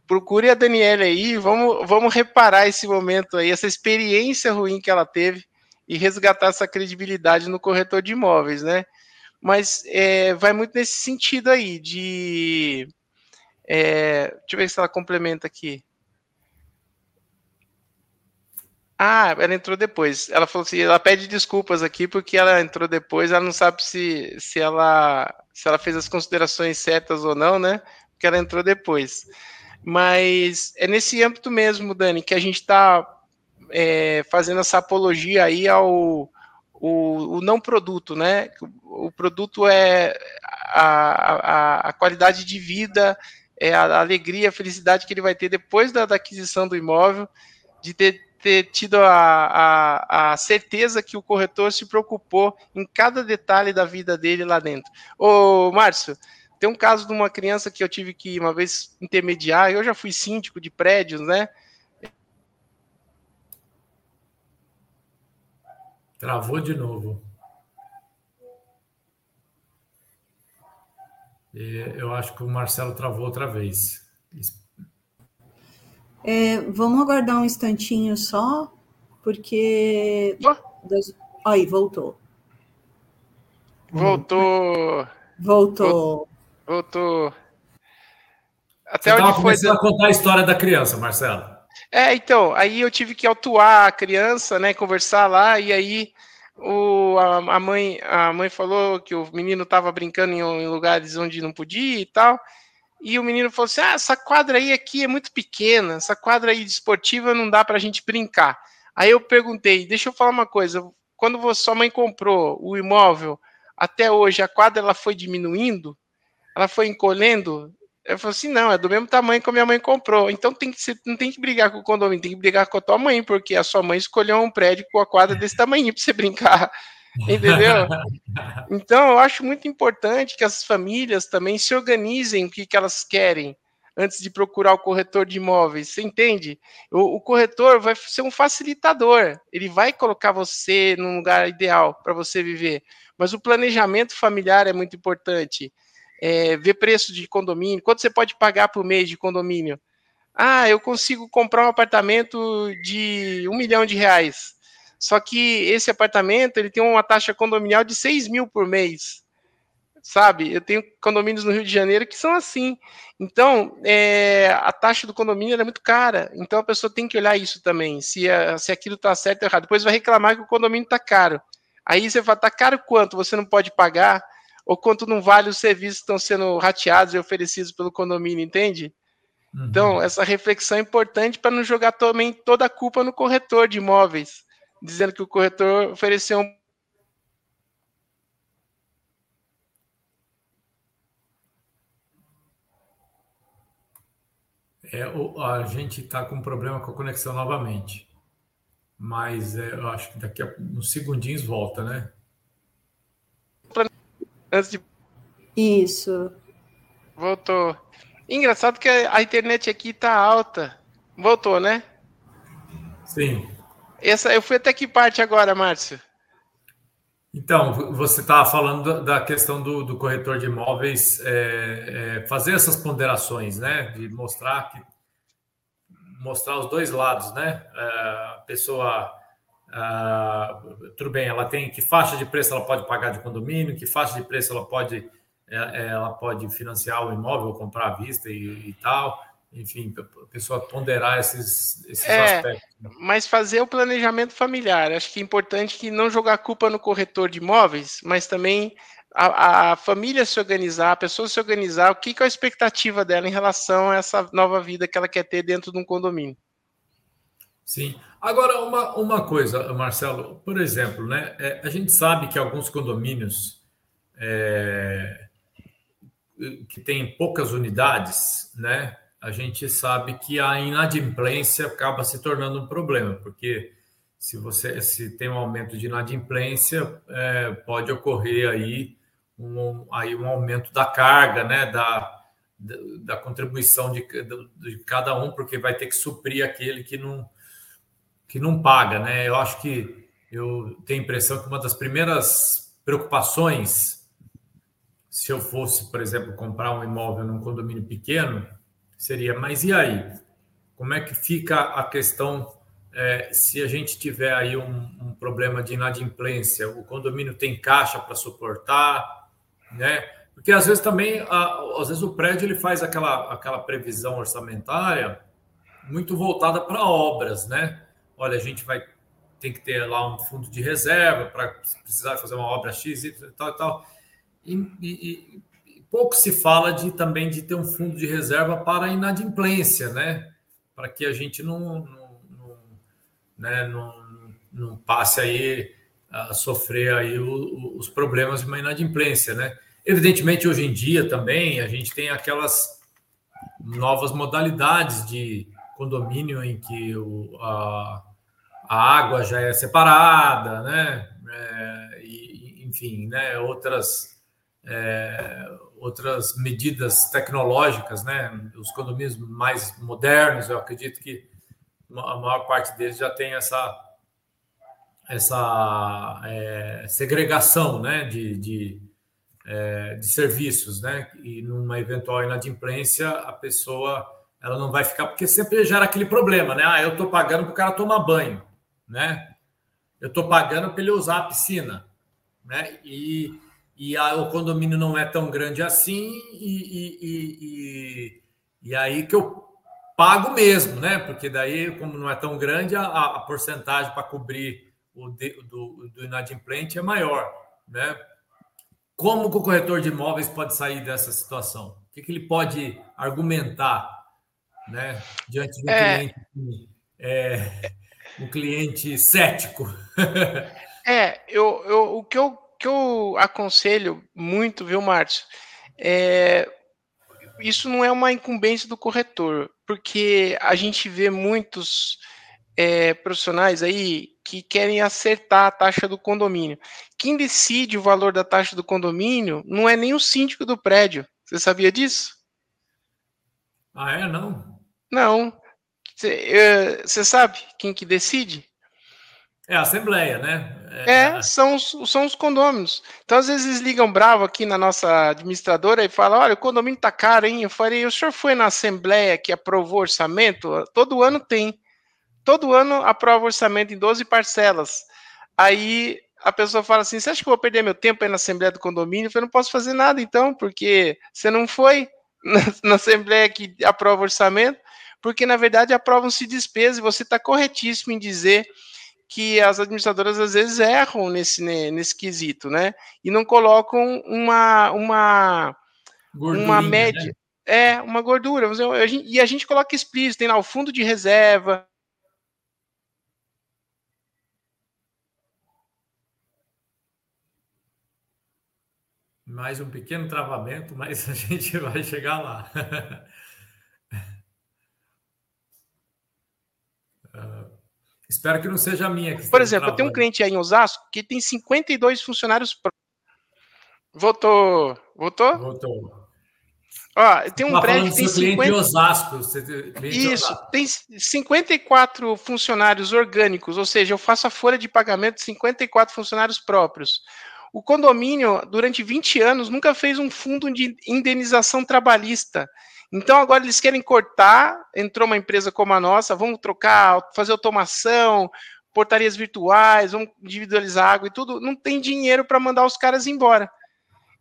Procure a Daniela aí, vamos, vamos reparar esse momento aí, essa experiência ruim que ela teve e resgatar essa credibilidade no corretor de imóveis, né? Mas é, vai muito nesse sentido aí, de. É, deixa eu ver se ela complementa aqui. Ah, ela entrou depois. Ela falou assim, ela pede desculpas aqui porque ela entrou depois, ela não sabe se, se, ela, se ela fez as considerações certas ou não, né? Porque ela entrou depois. Mas é nesse âmbito mesmo, Dani, que a gente está é, fazendo essa apologia aí ao o, o, não produto, né? O produto é a, a, a qualidade de vida, é a alegria, a felicidade que ele vai ter depois da, da aquisição do imóvel, de ter ter tido a, certeza que o corretor se preocupou em cada detalhe da vida dele lá dentro. Ô, Márcio, tem um caso de uma criança que eu tive que uma vez intermediar, eu já fui síndico de prédios, né? Travou de novo. Eu acho que o Marcelo travou outra vez. É, vamos aguardar um instantinho só, porque. Das... Aí, voltou. Voltou. Voltou. Voltou. Até Você onde foi. a contar a história da criança, Marcelo. É, então, aí eu tive que autuar a criança, né, conversar lá, e aí o, a, a mãe, a mãe falou que o menino estava brincando em, em, lugares onde não podia e tal, e o menino falou assim: ah, essa quadra aí aqui é muito pequena, essa quadra aí de esportiva não dá para a gente brincar. Aí eu perguntei: deixa eu falar uma coisa, quando você, sua mãe comprou o imóvel, até hoje a quadra ela foi diminuindo? Ela foi encolhendo? Eu falei assim: não, é do mesmo tamanho que a minha mãe comprou. Então tem que ser, não tem que brigar com o condomínio, tem que brigar com a tua mãe, porque a sua mãe escolheu um prédio com a quadra desse tamanho para você brincar. *laughs* Entendeu? Então, eu acho muito importante que as famílias também se organizem o que, que elas querem antes de procurar o corretor de imóveis. Você entende? O, o corretor vai ser um facilitador. Ele vai colocar você num lugar ideal para você viver. Mas o planejamento familiar é muito importante. É, ver preço de condomínio, quanto você pode pagar por mês de condomínio? Ah, eu consigo comprar um apartamento de um milhão de reais. Só que esse apartamento ele tem uma taxa condominial de 6 mil por mês. Sabe? Eu tenho condomínios no Rio de Janeiro que são assim. Então, é, a taxa do condomínio é muito cara. Então, a pessoa tem que olhar isso também, se, a, se aquilo está certo ou errado. Depois vai reclamar que o condomínio está caro. Aí você fala, está caro quanto? Você não pode pagar? Ou quanto não vale os serviços que estão sendo rateados e oferecidos pelo condomínio, entende? Uhum. Então, essa reflexão é importante para não jogar também toda a culpa no corretor de imóveis dizendo que o corretor ofereceu um É, a gente está com um problema com a conexão novamente. Mas é, eu acho que daqui a uns segundinhos volta, né? Antes de... Isso. Voltou. Engraçado que a internet aqui está alta. Voltou, né? Sim. Essa, eu fui até que parte agora, Márcio? Então, você estava falando da questão do, do, corretor de imóveis é, é, fazer essas ponderações, né? De mostrar que mostrar os dois lados, né? É, a pessoa, tudo bem, ela tem que faixa de preço ela pode pagar de condomínio, que faixa de preço ela pode é, ela pode financiar o imóvel, comprar à vista e, e tal enfim, a pessoa ponderar esses, esses é, aspectos. Mas fazer o planejamento familiar. Acho que é importante que não jogar culpa no corretor de imóveis, mas também a, a família se organizar, a pessoa se organizar, o que, que é a expectativa dela em relação a essa nova vida que ela quer ter dentro de um condomínio. Sim. Agora, uma, uma coisa, Marcelo, por exemplo, né, é, a gente sabe que alguns condomínios é, que têm poucas unidades, né, a gente sabe que a inadimplência acaba se tornando um problema, porque se você se tem um aumento de inadimplência, é, pode ocorrer aí um, aí um aumento da carga, né, da, da, da contribuição de, de, cada um, porque vai ter que suprir aquele que não que não paga, né? Eu acho que eu tenho a impressão que uma das primeiras preocupações, se eu fosse, por exemplo, comprar um imóvel num condomínio pequeno, seria, mas e aí? Como é que fica a questão é, se a gente tiver aí um, um, problema de inadimplência? O condomínio tem caixa para suportar, né? Porque às vezes também, a, às vezes o prédio ele faz aquela, aquela previsão orçamentária muito voltada para obras, né? Olha, a gente vai tem que ter lá um fundo de reserva para precisar fazer uma obra X e tal e tal. E, e, e, pouco se fala de também de ter um fundo de reserva para inadimplência, né? Para que a gente não, não, não, né, não, não passe aí a sofrer aí o, os problemas de uma inadimplência, né? Evidentemente, hoje em dia também a gente tem aquelas novas modalidades de condomínio em que o, a, a água já é separada, né? É, e, enfim, né? Outras, é, outras medidas tecnológicas, né? Os condomínios mais modernos, eu acredito que a maior parte deles já tem essa essa é, segregação, né? De, de, é, de serviços, né? E numa eventual inadimplência, a pessoa ela não vai ficar, porque sempre gera aquele problema, né? Ah, eu estou pagando para o cara tomar banho né? Eu estou pagando para ele usar a piscina, né? E, e a, o condomínio não é tão grande assim, e, e, e, e, aí que eu pago mesmo, né? Porque daí, como não é tão grande, a, a porcentagem para cobrir o de, do, do inadimplente é maior, né? Como que o corretor de imóveis pode sair dessa situação? O que, que ele pode argumentar, né? Diante do é... cliente é, um cliente cético. é, eu, eu, o que eu, que eu aconselho muito, viu, Márcio, é, isso não é uma incumbência do corretor, porque a gente vê muitos é, profissionais aí que querem acertar a taxa do condomínio. Quem decide o valor da taxa do condomínio não é nem o síndico do prédio. Você sabia disso? Ah, é? Não? Não. Você sabe quem que decide? É a Assembleia, né? É, é, são, os, são os condôminos. Então, às vezes, eles ligam bravo aqui na nossa administradora e falam: olha, o condomínio tá caro, hein? Eu falei: o senhor foi na Assembleia que aprovou orçamento? Todo ano tem. Todo ano aprova orçamento em 12 parcelas. Aí a pessoa fala assim: você acha que eu vou perder meu tempo aí na Assembleia do condomínio? Eu falei: não posso fazer nada então, porque você não foi na, na Assembleia que aprova orçamento porque na verdade aprovam-se despesas e você está corretíssimo em dizer que as administradoras às vezes erram nesse, nesse quesito, né? E não colocam uma, uma, uma média. Né? É, uma gordura. E a gente coloca explícito, tem lá o fundo de reserva. Mais um pequeno travamento, mas *laughs* a gente vai chegar lá. *laughs* Espero que não seja a minha. Por exemplo, eu tenho um cliente aí em Osasco que tem 52 funcionários. Votou. Votou? Votou. Ó, tem um prédio que tem 50... Osasco, Isso, Osasco. tem 54 funcionários orgânicos, ou seja, eu faço a folha de pagamento de 54 funcionários próprios. O condomínio, durante 20 anos, nunca fez um fundo de indenização trabalhista. Então agora eles querem cortar, entrou uma empresa como a nossa, vamos trocar, fazer automação, portarias virtuais, vamos individualizar água e tudo, não tem dinheiro para mandar os caras embora.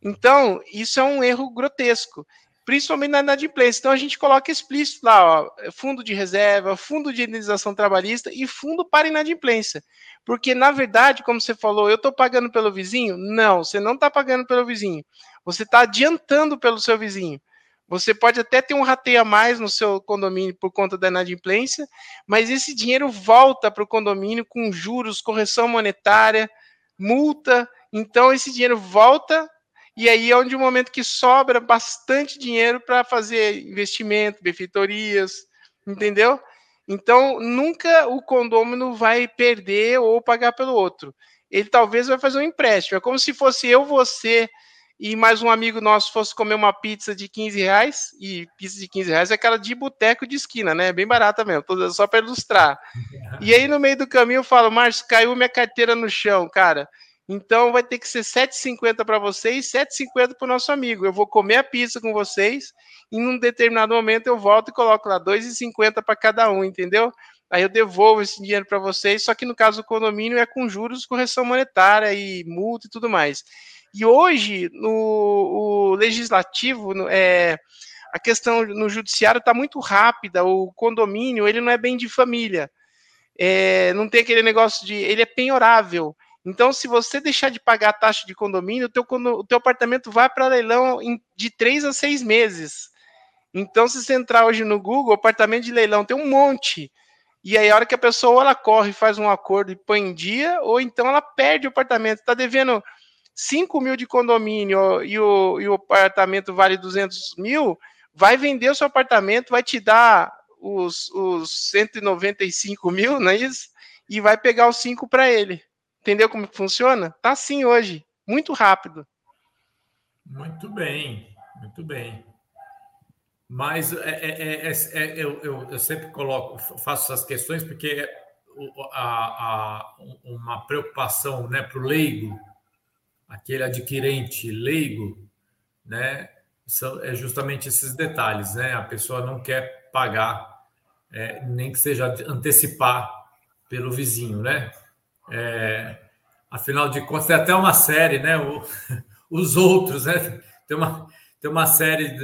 Então, isso é um erro grotesco, principalmente na inadimplência. Então, a gente coloca explícito lá, ó, fundo de reserva, fundo de indenização trabalhista e fundo para inadimplência. Porque, na verdade, como você falou, eu estou pagando pelo vizinho? Não, você não está pagando pelo vizinho. Você está adiantando pelo seu vizinho. Você pode até ter um rateio a mais no seu condomínio por conta da inadimplência, mas esse dinheiro volta para o condomínio com juros, correção monetária, multa. Então, esse dinheiro volta e aí é onde o momento que sobra bastante dinheiro para fazer investimento, benfeitorias, entendeu? Então, nunca o condômino vai perder ou pagar pelo outro. Ele talvez vai fazer um empréstimo. É como se fosse eu, você e mais um amigo nosso fosse comer uma pizza de 15 reais, e pizza de 15 reais é aquela de boteco de esquina, né? Bem barata mesmo, só para ilustrar. *laughs* E aí, no meio do caminho, eu falo, Márcio, caiu minha carteira no chão, cara. Então vai ter que ser 7,50 para vocês, 7,50 para o nosso amigo. Eu vou comer a pizza com vocês e num determinado momento eu volto e coloco lá 2,50 para cada um, entendeu? Aí eu devolvo esse dinheiro para vocês, só que no caso do condomínio é com juros, correção monetária e multa e tudo mais. E hoje, no legislativo, é, a questão no judiciário está muito rápida, o condomínio ele não é bem de família. É, não tem aquele negócio de. ele é penhorável. Então, se você deixar de pagar a taxa de condomínio, o teu, o teu apartamento vai para leilão em, de três a seis meses. Então, se você entrar hoje no Google, apartamento de leilão tem um monte. E aí, a hora que a pessoa ela corre, faz um acordo e põe em dia, ou então ela perde o apartamento. Está devendo 5 mil de condomínio e o, e o apartamento vale 200 mil, vai vender o seu apartamento, vai te dar os, os 195 mil, não é isso? E vai pegar os 5 para ele. Entendeu como funciona? Tá assim hoje, muito rápido. Muito bem, muito bem. Mas é, é, é, é eu, eu, eu, sempre coloco, faço essas questões porque a, a, uma preocupação né, para o leigo, aquele adquirente leigo, né, são, é justamente esses detalhes. Né? A pessoa não quer pagar, é, nem que seja antecipar pelo vizinho, né? É, afinal de contas, tem até uma série, né? O, *laughs* os outros, né? Tem uma, tem uma série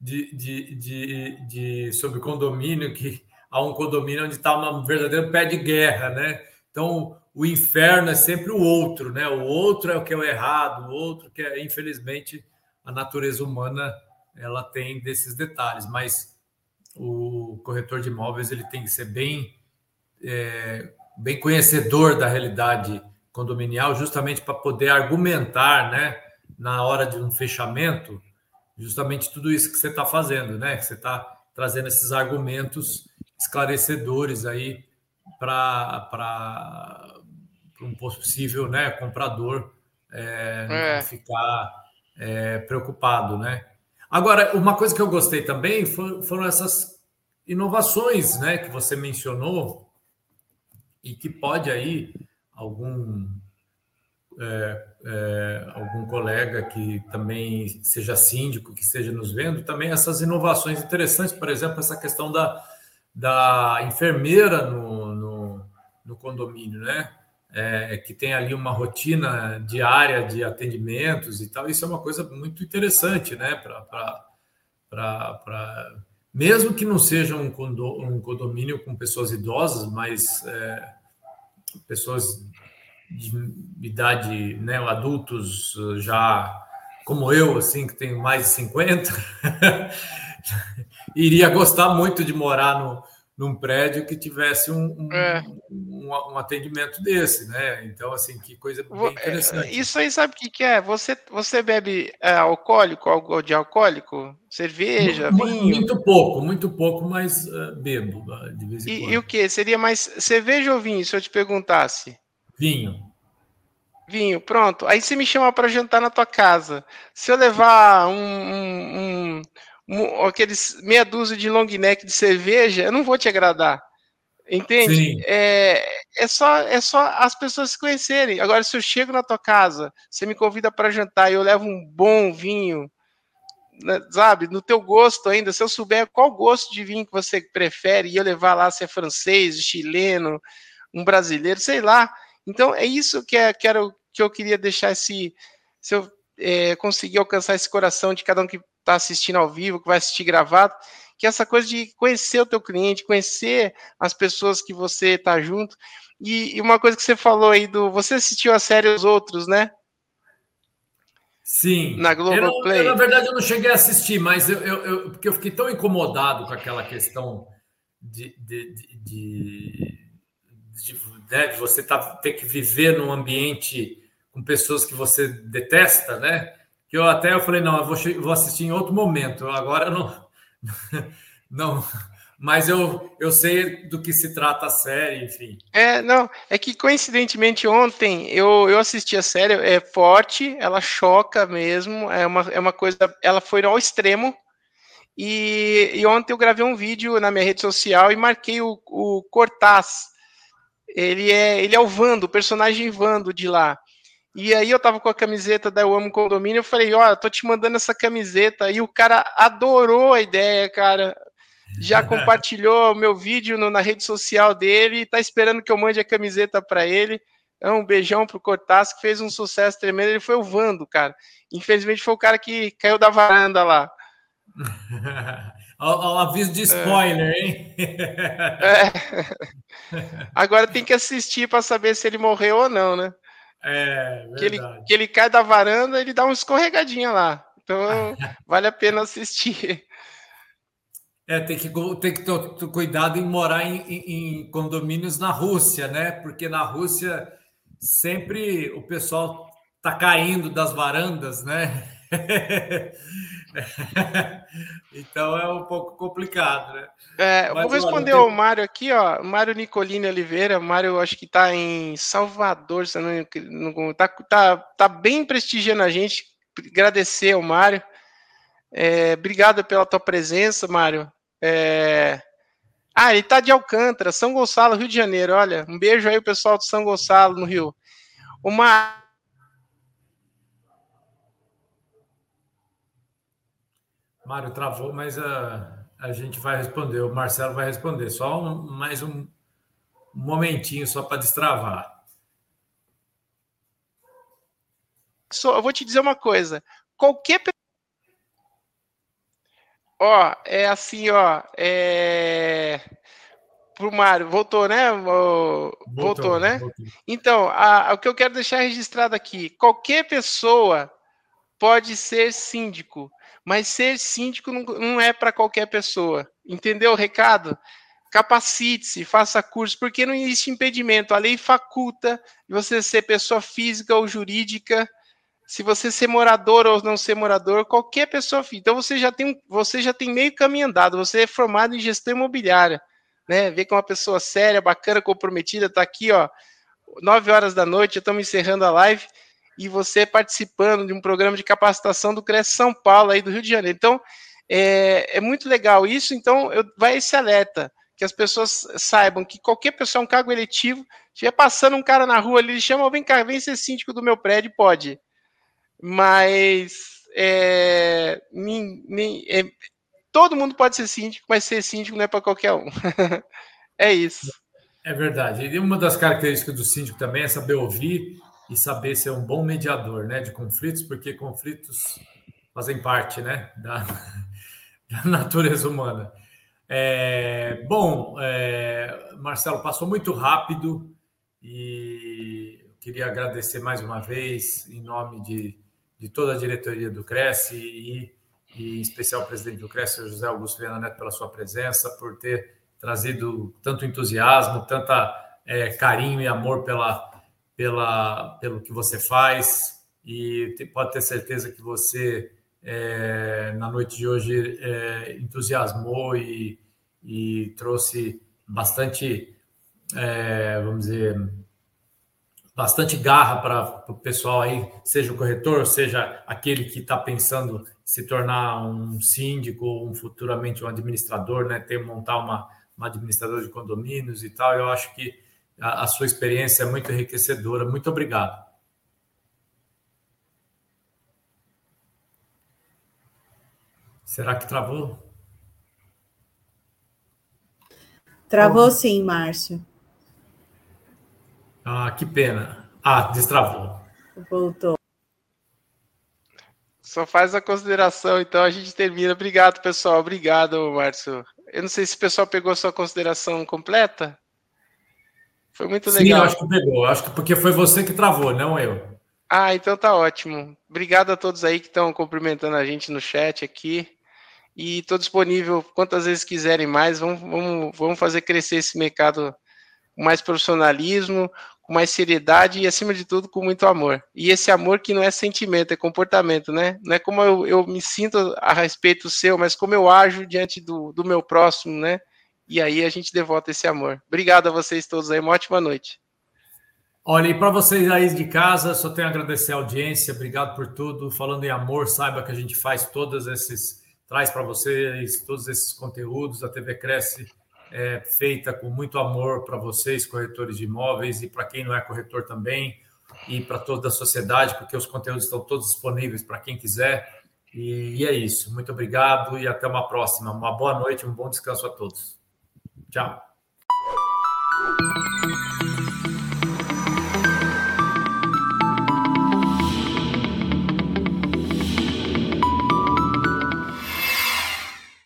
de, de, de, de, sobre condomínio que há um condomínio onde está um verdadeiro pé de guerra, né? Então, o inferno é sempre o outro, né? O outro é o que é o errado, o outro que é, infelizmente, a natureza humana ela tem desses detalhes, mas o corretor de imóveis ele tem que ser bem é, bem conhecedor da realidade condominial, justamente para poder argumentar, né, na hora de um fechamento, justamente tudo isso que você está fazendo, né? Que você está trazendo esses argumentos esclarecedores aí para um possível né, comprador é, é. ficar é, preocupado, né? Agora, uma coisa que eu gostei também foram essas inovações, né, que você mencionou e que pode aí algum é, é, algum colega que também seja síndico, que esteja nos vendo, também essas inovações interessantes, por exemplo, essa questão da, da enfermeira no, no, no condomínio, né? É, que tem ali uma rotina diária de atendimentos e tal, isso é uma coisa muito interessante, né? Para mesmo que não seja um, condomínio com pessoas idosas, mas é, pessoas de idade, né, adultos já como eu, assim, que tenho mais de 50, *laughs* iria gostar muito de morar no, num prédio que tivesse um, um, é. um, um, atendimento desse, né? Então, assim, que coisa bem é, interessante. Isso aí sabe o que, que é? Você, você bebe é, alcoólico, algo de alcoólico? Cerveja, muito? Muito pouco, muito pouco, mas uh, bebo uh, de vez em e, quando. E o que? Seria mais cerveja ou vinho, se eu te perguntasse? Vinho. Vinho, pronto. Aí você me chama para jantar na tua casa. Se eu levar um, um, aqueles meia dúzia de long neck de cerveja, eu não vou te agradar. Entende? É, é, só, é só as pessoas se conhecerem. Agora, se eu chego na tua casa, você me convida para jantar e eu levo um bom vinho, né, sabe, no teu gosto ainda, se eu souber qual gosto de vinho que você prefere e eu levar lá se é francês, chileno, um brasileiro, sei lá, então, é isso que, é, que, era, que eu queria deixar esse. Se eu é, conseguir alcançar esse coração de cada um que está assistindo ao vivo, que vai assistir gravado, que é essa coisa de conhecer o teu cliente, conhecer as pessoas que você está junto. E, e, uma coisa que você falou aí do. Você assistiu a série Os Outros, né? Sim. Na Globoplay. na verdade, eu não cheguei a assistir, mas eu, eu, eu, porque eu fiquei tão incomodado com aquela questão de, de, de, de de, né, você tá, ter que viver num ambiente com pessoas que você detesta, né? Que eu até eu falei, não, eu vou, vou assistir em outro momento. Agora não, *laughs* não, mas eu, eu sei do que se trata a série, enfim. É, não, é que coincidentemente ontem eu, eu assisti a série, é forte, ela choca mesmo, é uma, é uma coisa, ela foi ao extremo, e, e ontem eu gravei um vídeo na minha rede social e marquei o, o Cortaz, ele é, ele é o Vando, o personagem Vando de lá. E aí eu tava com a camiseta da Eu Amo Condomínio, eu falei, ó, oh, tô te mandando essa camiseta, e o cara adorou a ideia, cara já *laughs* compartilhou meu vídeo no, na rede social dele, está esperando que eu mande a camiseta para ele. Então, um beijão pro Cortaz, que fez um sucesso tremendo. Ele foi o Vando, cara. Infelizmente foi o cara que caiu da varanda lá. *laughs* o, aviso de spoiler, é. hein? é. *laughs* Agora tem que assistir para saber se ele morreu ou não, né? É, que ele, que ele cai da varanda, ele dá uma escorregadinha lá. Então, *laughs* vale a pena assistir. É, tem que, tem que ter cuidado em morar em, em, em, condomínios na Rússia, né? Porque na Rússia sempre o pessoal tá caindo das varandas, né? *laughs* então é um pouco complicado, né? É, Mas, vou responder olha, ao Mário aqui, ó. Mário Nicolini Oliveira. Mário, acho que está em Salvador, se não, não tá, tá, tá bem prestigiando a gente. Agradecer ao Mário. É, obrigado pela tua presença, Mário. É... Ah, ele tá de Alcântara, São Gonçalo, Rio de Janeiro. Olha, um beijo aí, o pessoal de São Gonçalo, no Rio. Uma. Mário travou, mas a, a gente vai responder. O Marcelo vai responder. Só um, mais um momentinho só para destravar. Só, eu vou te dizer uma coisa. Qualquer Ó, é assim, ó. É... Pro Mário, voltou, né? Voltou, voltou né? Voltou. Então, a, o que eu quero deixar registrado aqui: qualquer pessoa pode ser síndico, mas ser síndico não, não é para qualquer pessoa. Entendeu o recado? Capacite-se, faça curso, porque não existe impedimento. A lei faculta você ser pessoa física ou jurídica se você ser morador ou não ser morador, qualquer pessoa Então você já tem você já tem meio caminho andado, você é formado em gestão imobiliária, né? Vê que é uma pessoa séria, bacana, comprometida, tá aqui, ó, 9 horas da noite, estamos encerrando a live e você participando de um programa de capacitação do CRES São Paulo aí do Rio de Janeiro. Então, é, é muito legal isso, então eu, vai esse alerta, que as pessoas saibam que qualquer pessoa, um cargo eletivo, estiver passando um cara na rua ali, ele chama, vem cá, vem ser síndico do meu prédio, pode mas é, nem, nem, é, todo mundo pode ser síndico, mas ser síndico não é para qualquer um. *laughs* é isso. É verdade. E uma das características do síndico também é saber ouvir e saber ser um bom mediador né, de conflitos, porque conflitos fazem parte né, da, *laughs* da natureza humana. É, bom, é, Marcelo, passou muito rápido e queria agradecer mais uma vez, em nome de de toda a diretoria do Cresce e, e em especial o presidente do Cresce, José Augusto Viana Neto, pela sua presença, por ter trazido tanto entusiasmo, tanta é, carinho e amor pela, pela, pelo que você faz e te, pode ter certeza que você é, na noite de hoje é, entusiasmou e, e, trouxe bastante, é, vamos dizer, bastante garra para o pessoal aí, seja o corretor, seja aquele que está pensando se tornar um síndico ou um, futuramente um administrador, né? Ter montar uma, uma administradora de condomínios e tal. Eu acho que a, a sua experiência é muito enriquecedora. Muito obrigado. Será que travou? Travou sim, Márcio. Ah, que pena. Ah, destravou. Voltou. Só faz a consideração, então a gente termina. Obrigado, pessoal. Obrigado, Márcio. Eu não sei se o pessoal pegou a sua consideração completa. Foi muito legal. Sim, acho que pegou. Acho que porque foi você que travou, não eu. Ah, então tá ótimo. Obrigado a todos aí que estão cumprimentando a gente no chat aqui. E estou disponível quantas vezes quiserem mais. Vamos, vamos, vamos fazer crescer esse mercado com mais profissionalismo, com mais seriedade e, acima de tudo, com muito amor. E esse amor que não é sentimento, é comportamento, né? Não é como eu, eu me sinto a respeito seu, mas como eu ajo diante do, do meu próximo, né? E aí a gente devota esse amor. Obrigado a vocês todos aí, uma ótima noite. Olha, e para vocês aí de casa, só tenho a agradecer a audiência, obrigado por tudo. Falando em amor, saiba que a gente faz todos esses, traz para vocês todos esses conteúdos. A TV Cresce é feita com muito amor para vocês, corretores de imóveis, e para quem não é corretor também, e para toda a sociedade, porque os conteúdos estão todos disponíveis para quem quiser. E, e é isso. Muito obrigado e até uma próxima. Uma boa noite, um bom descanso a todos. Ciao.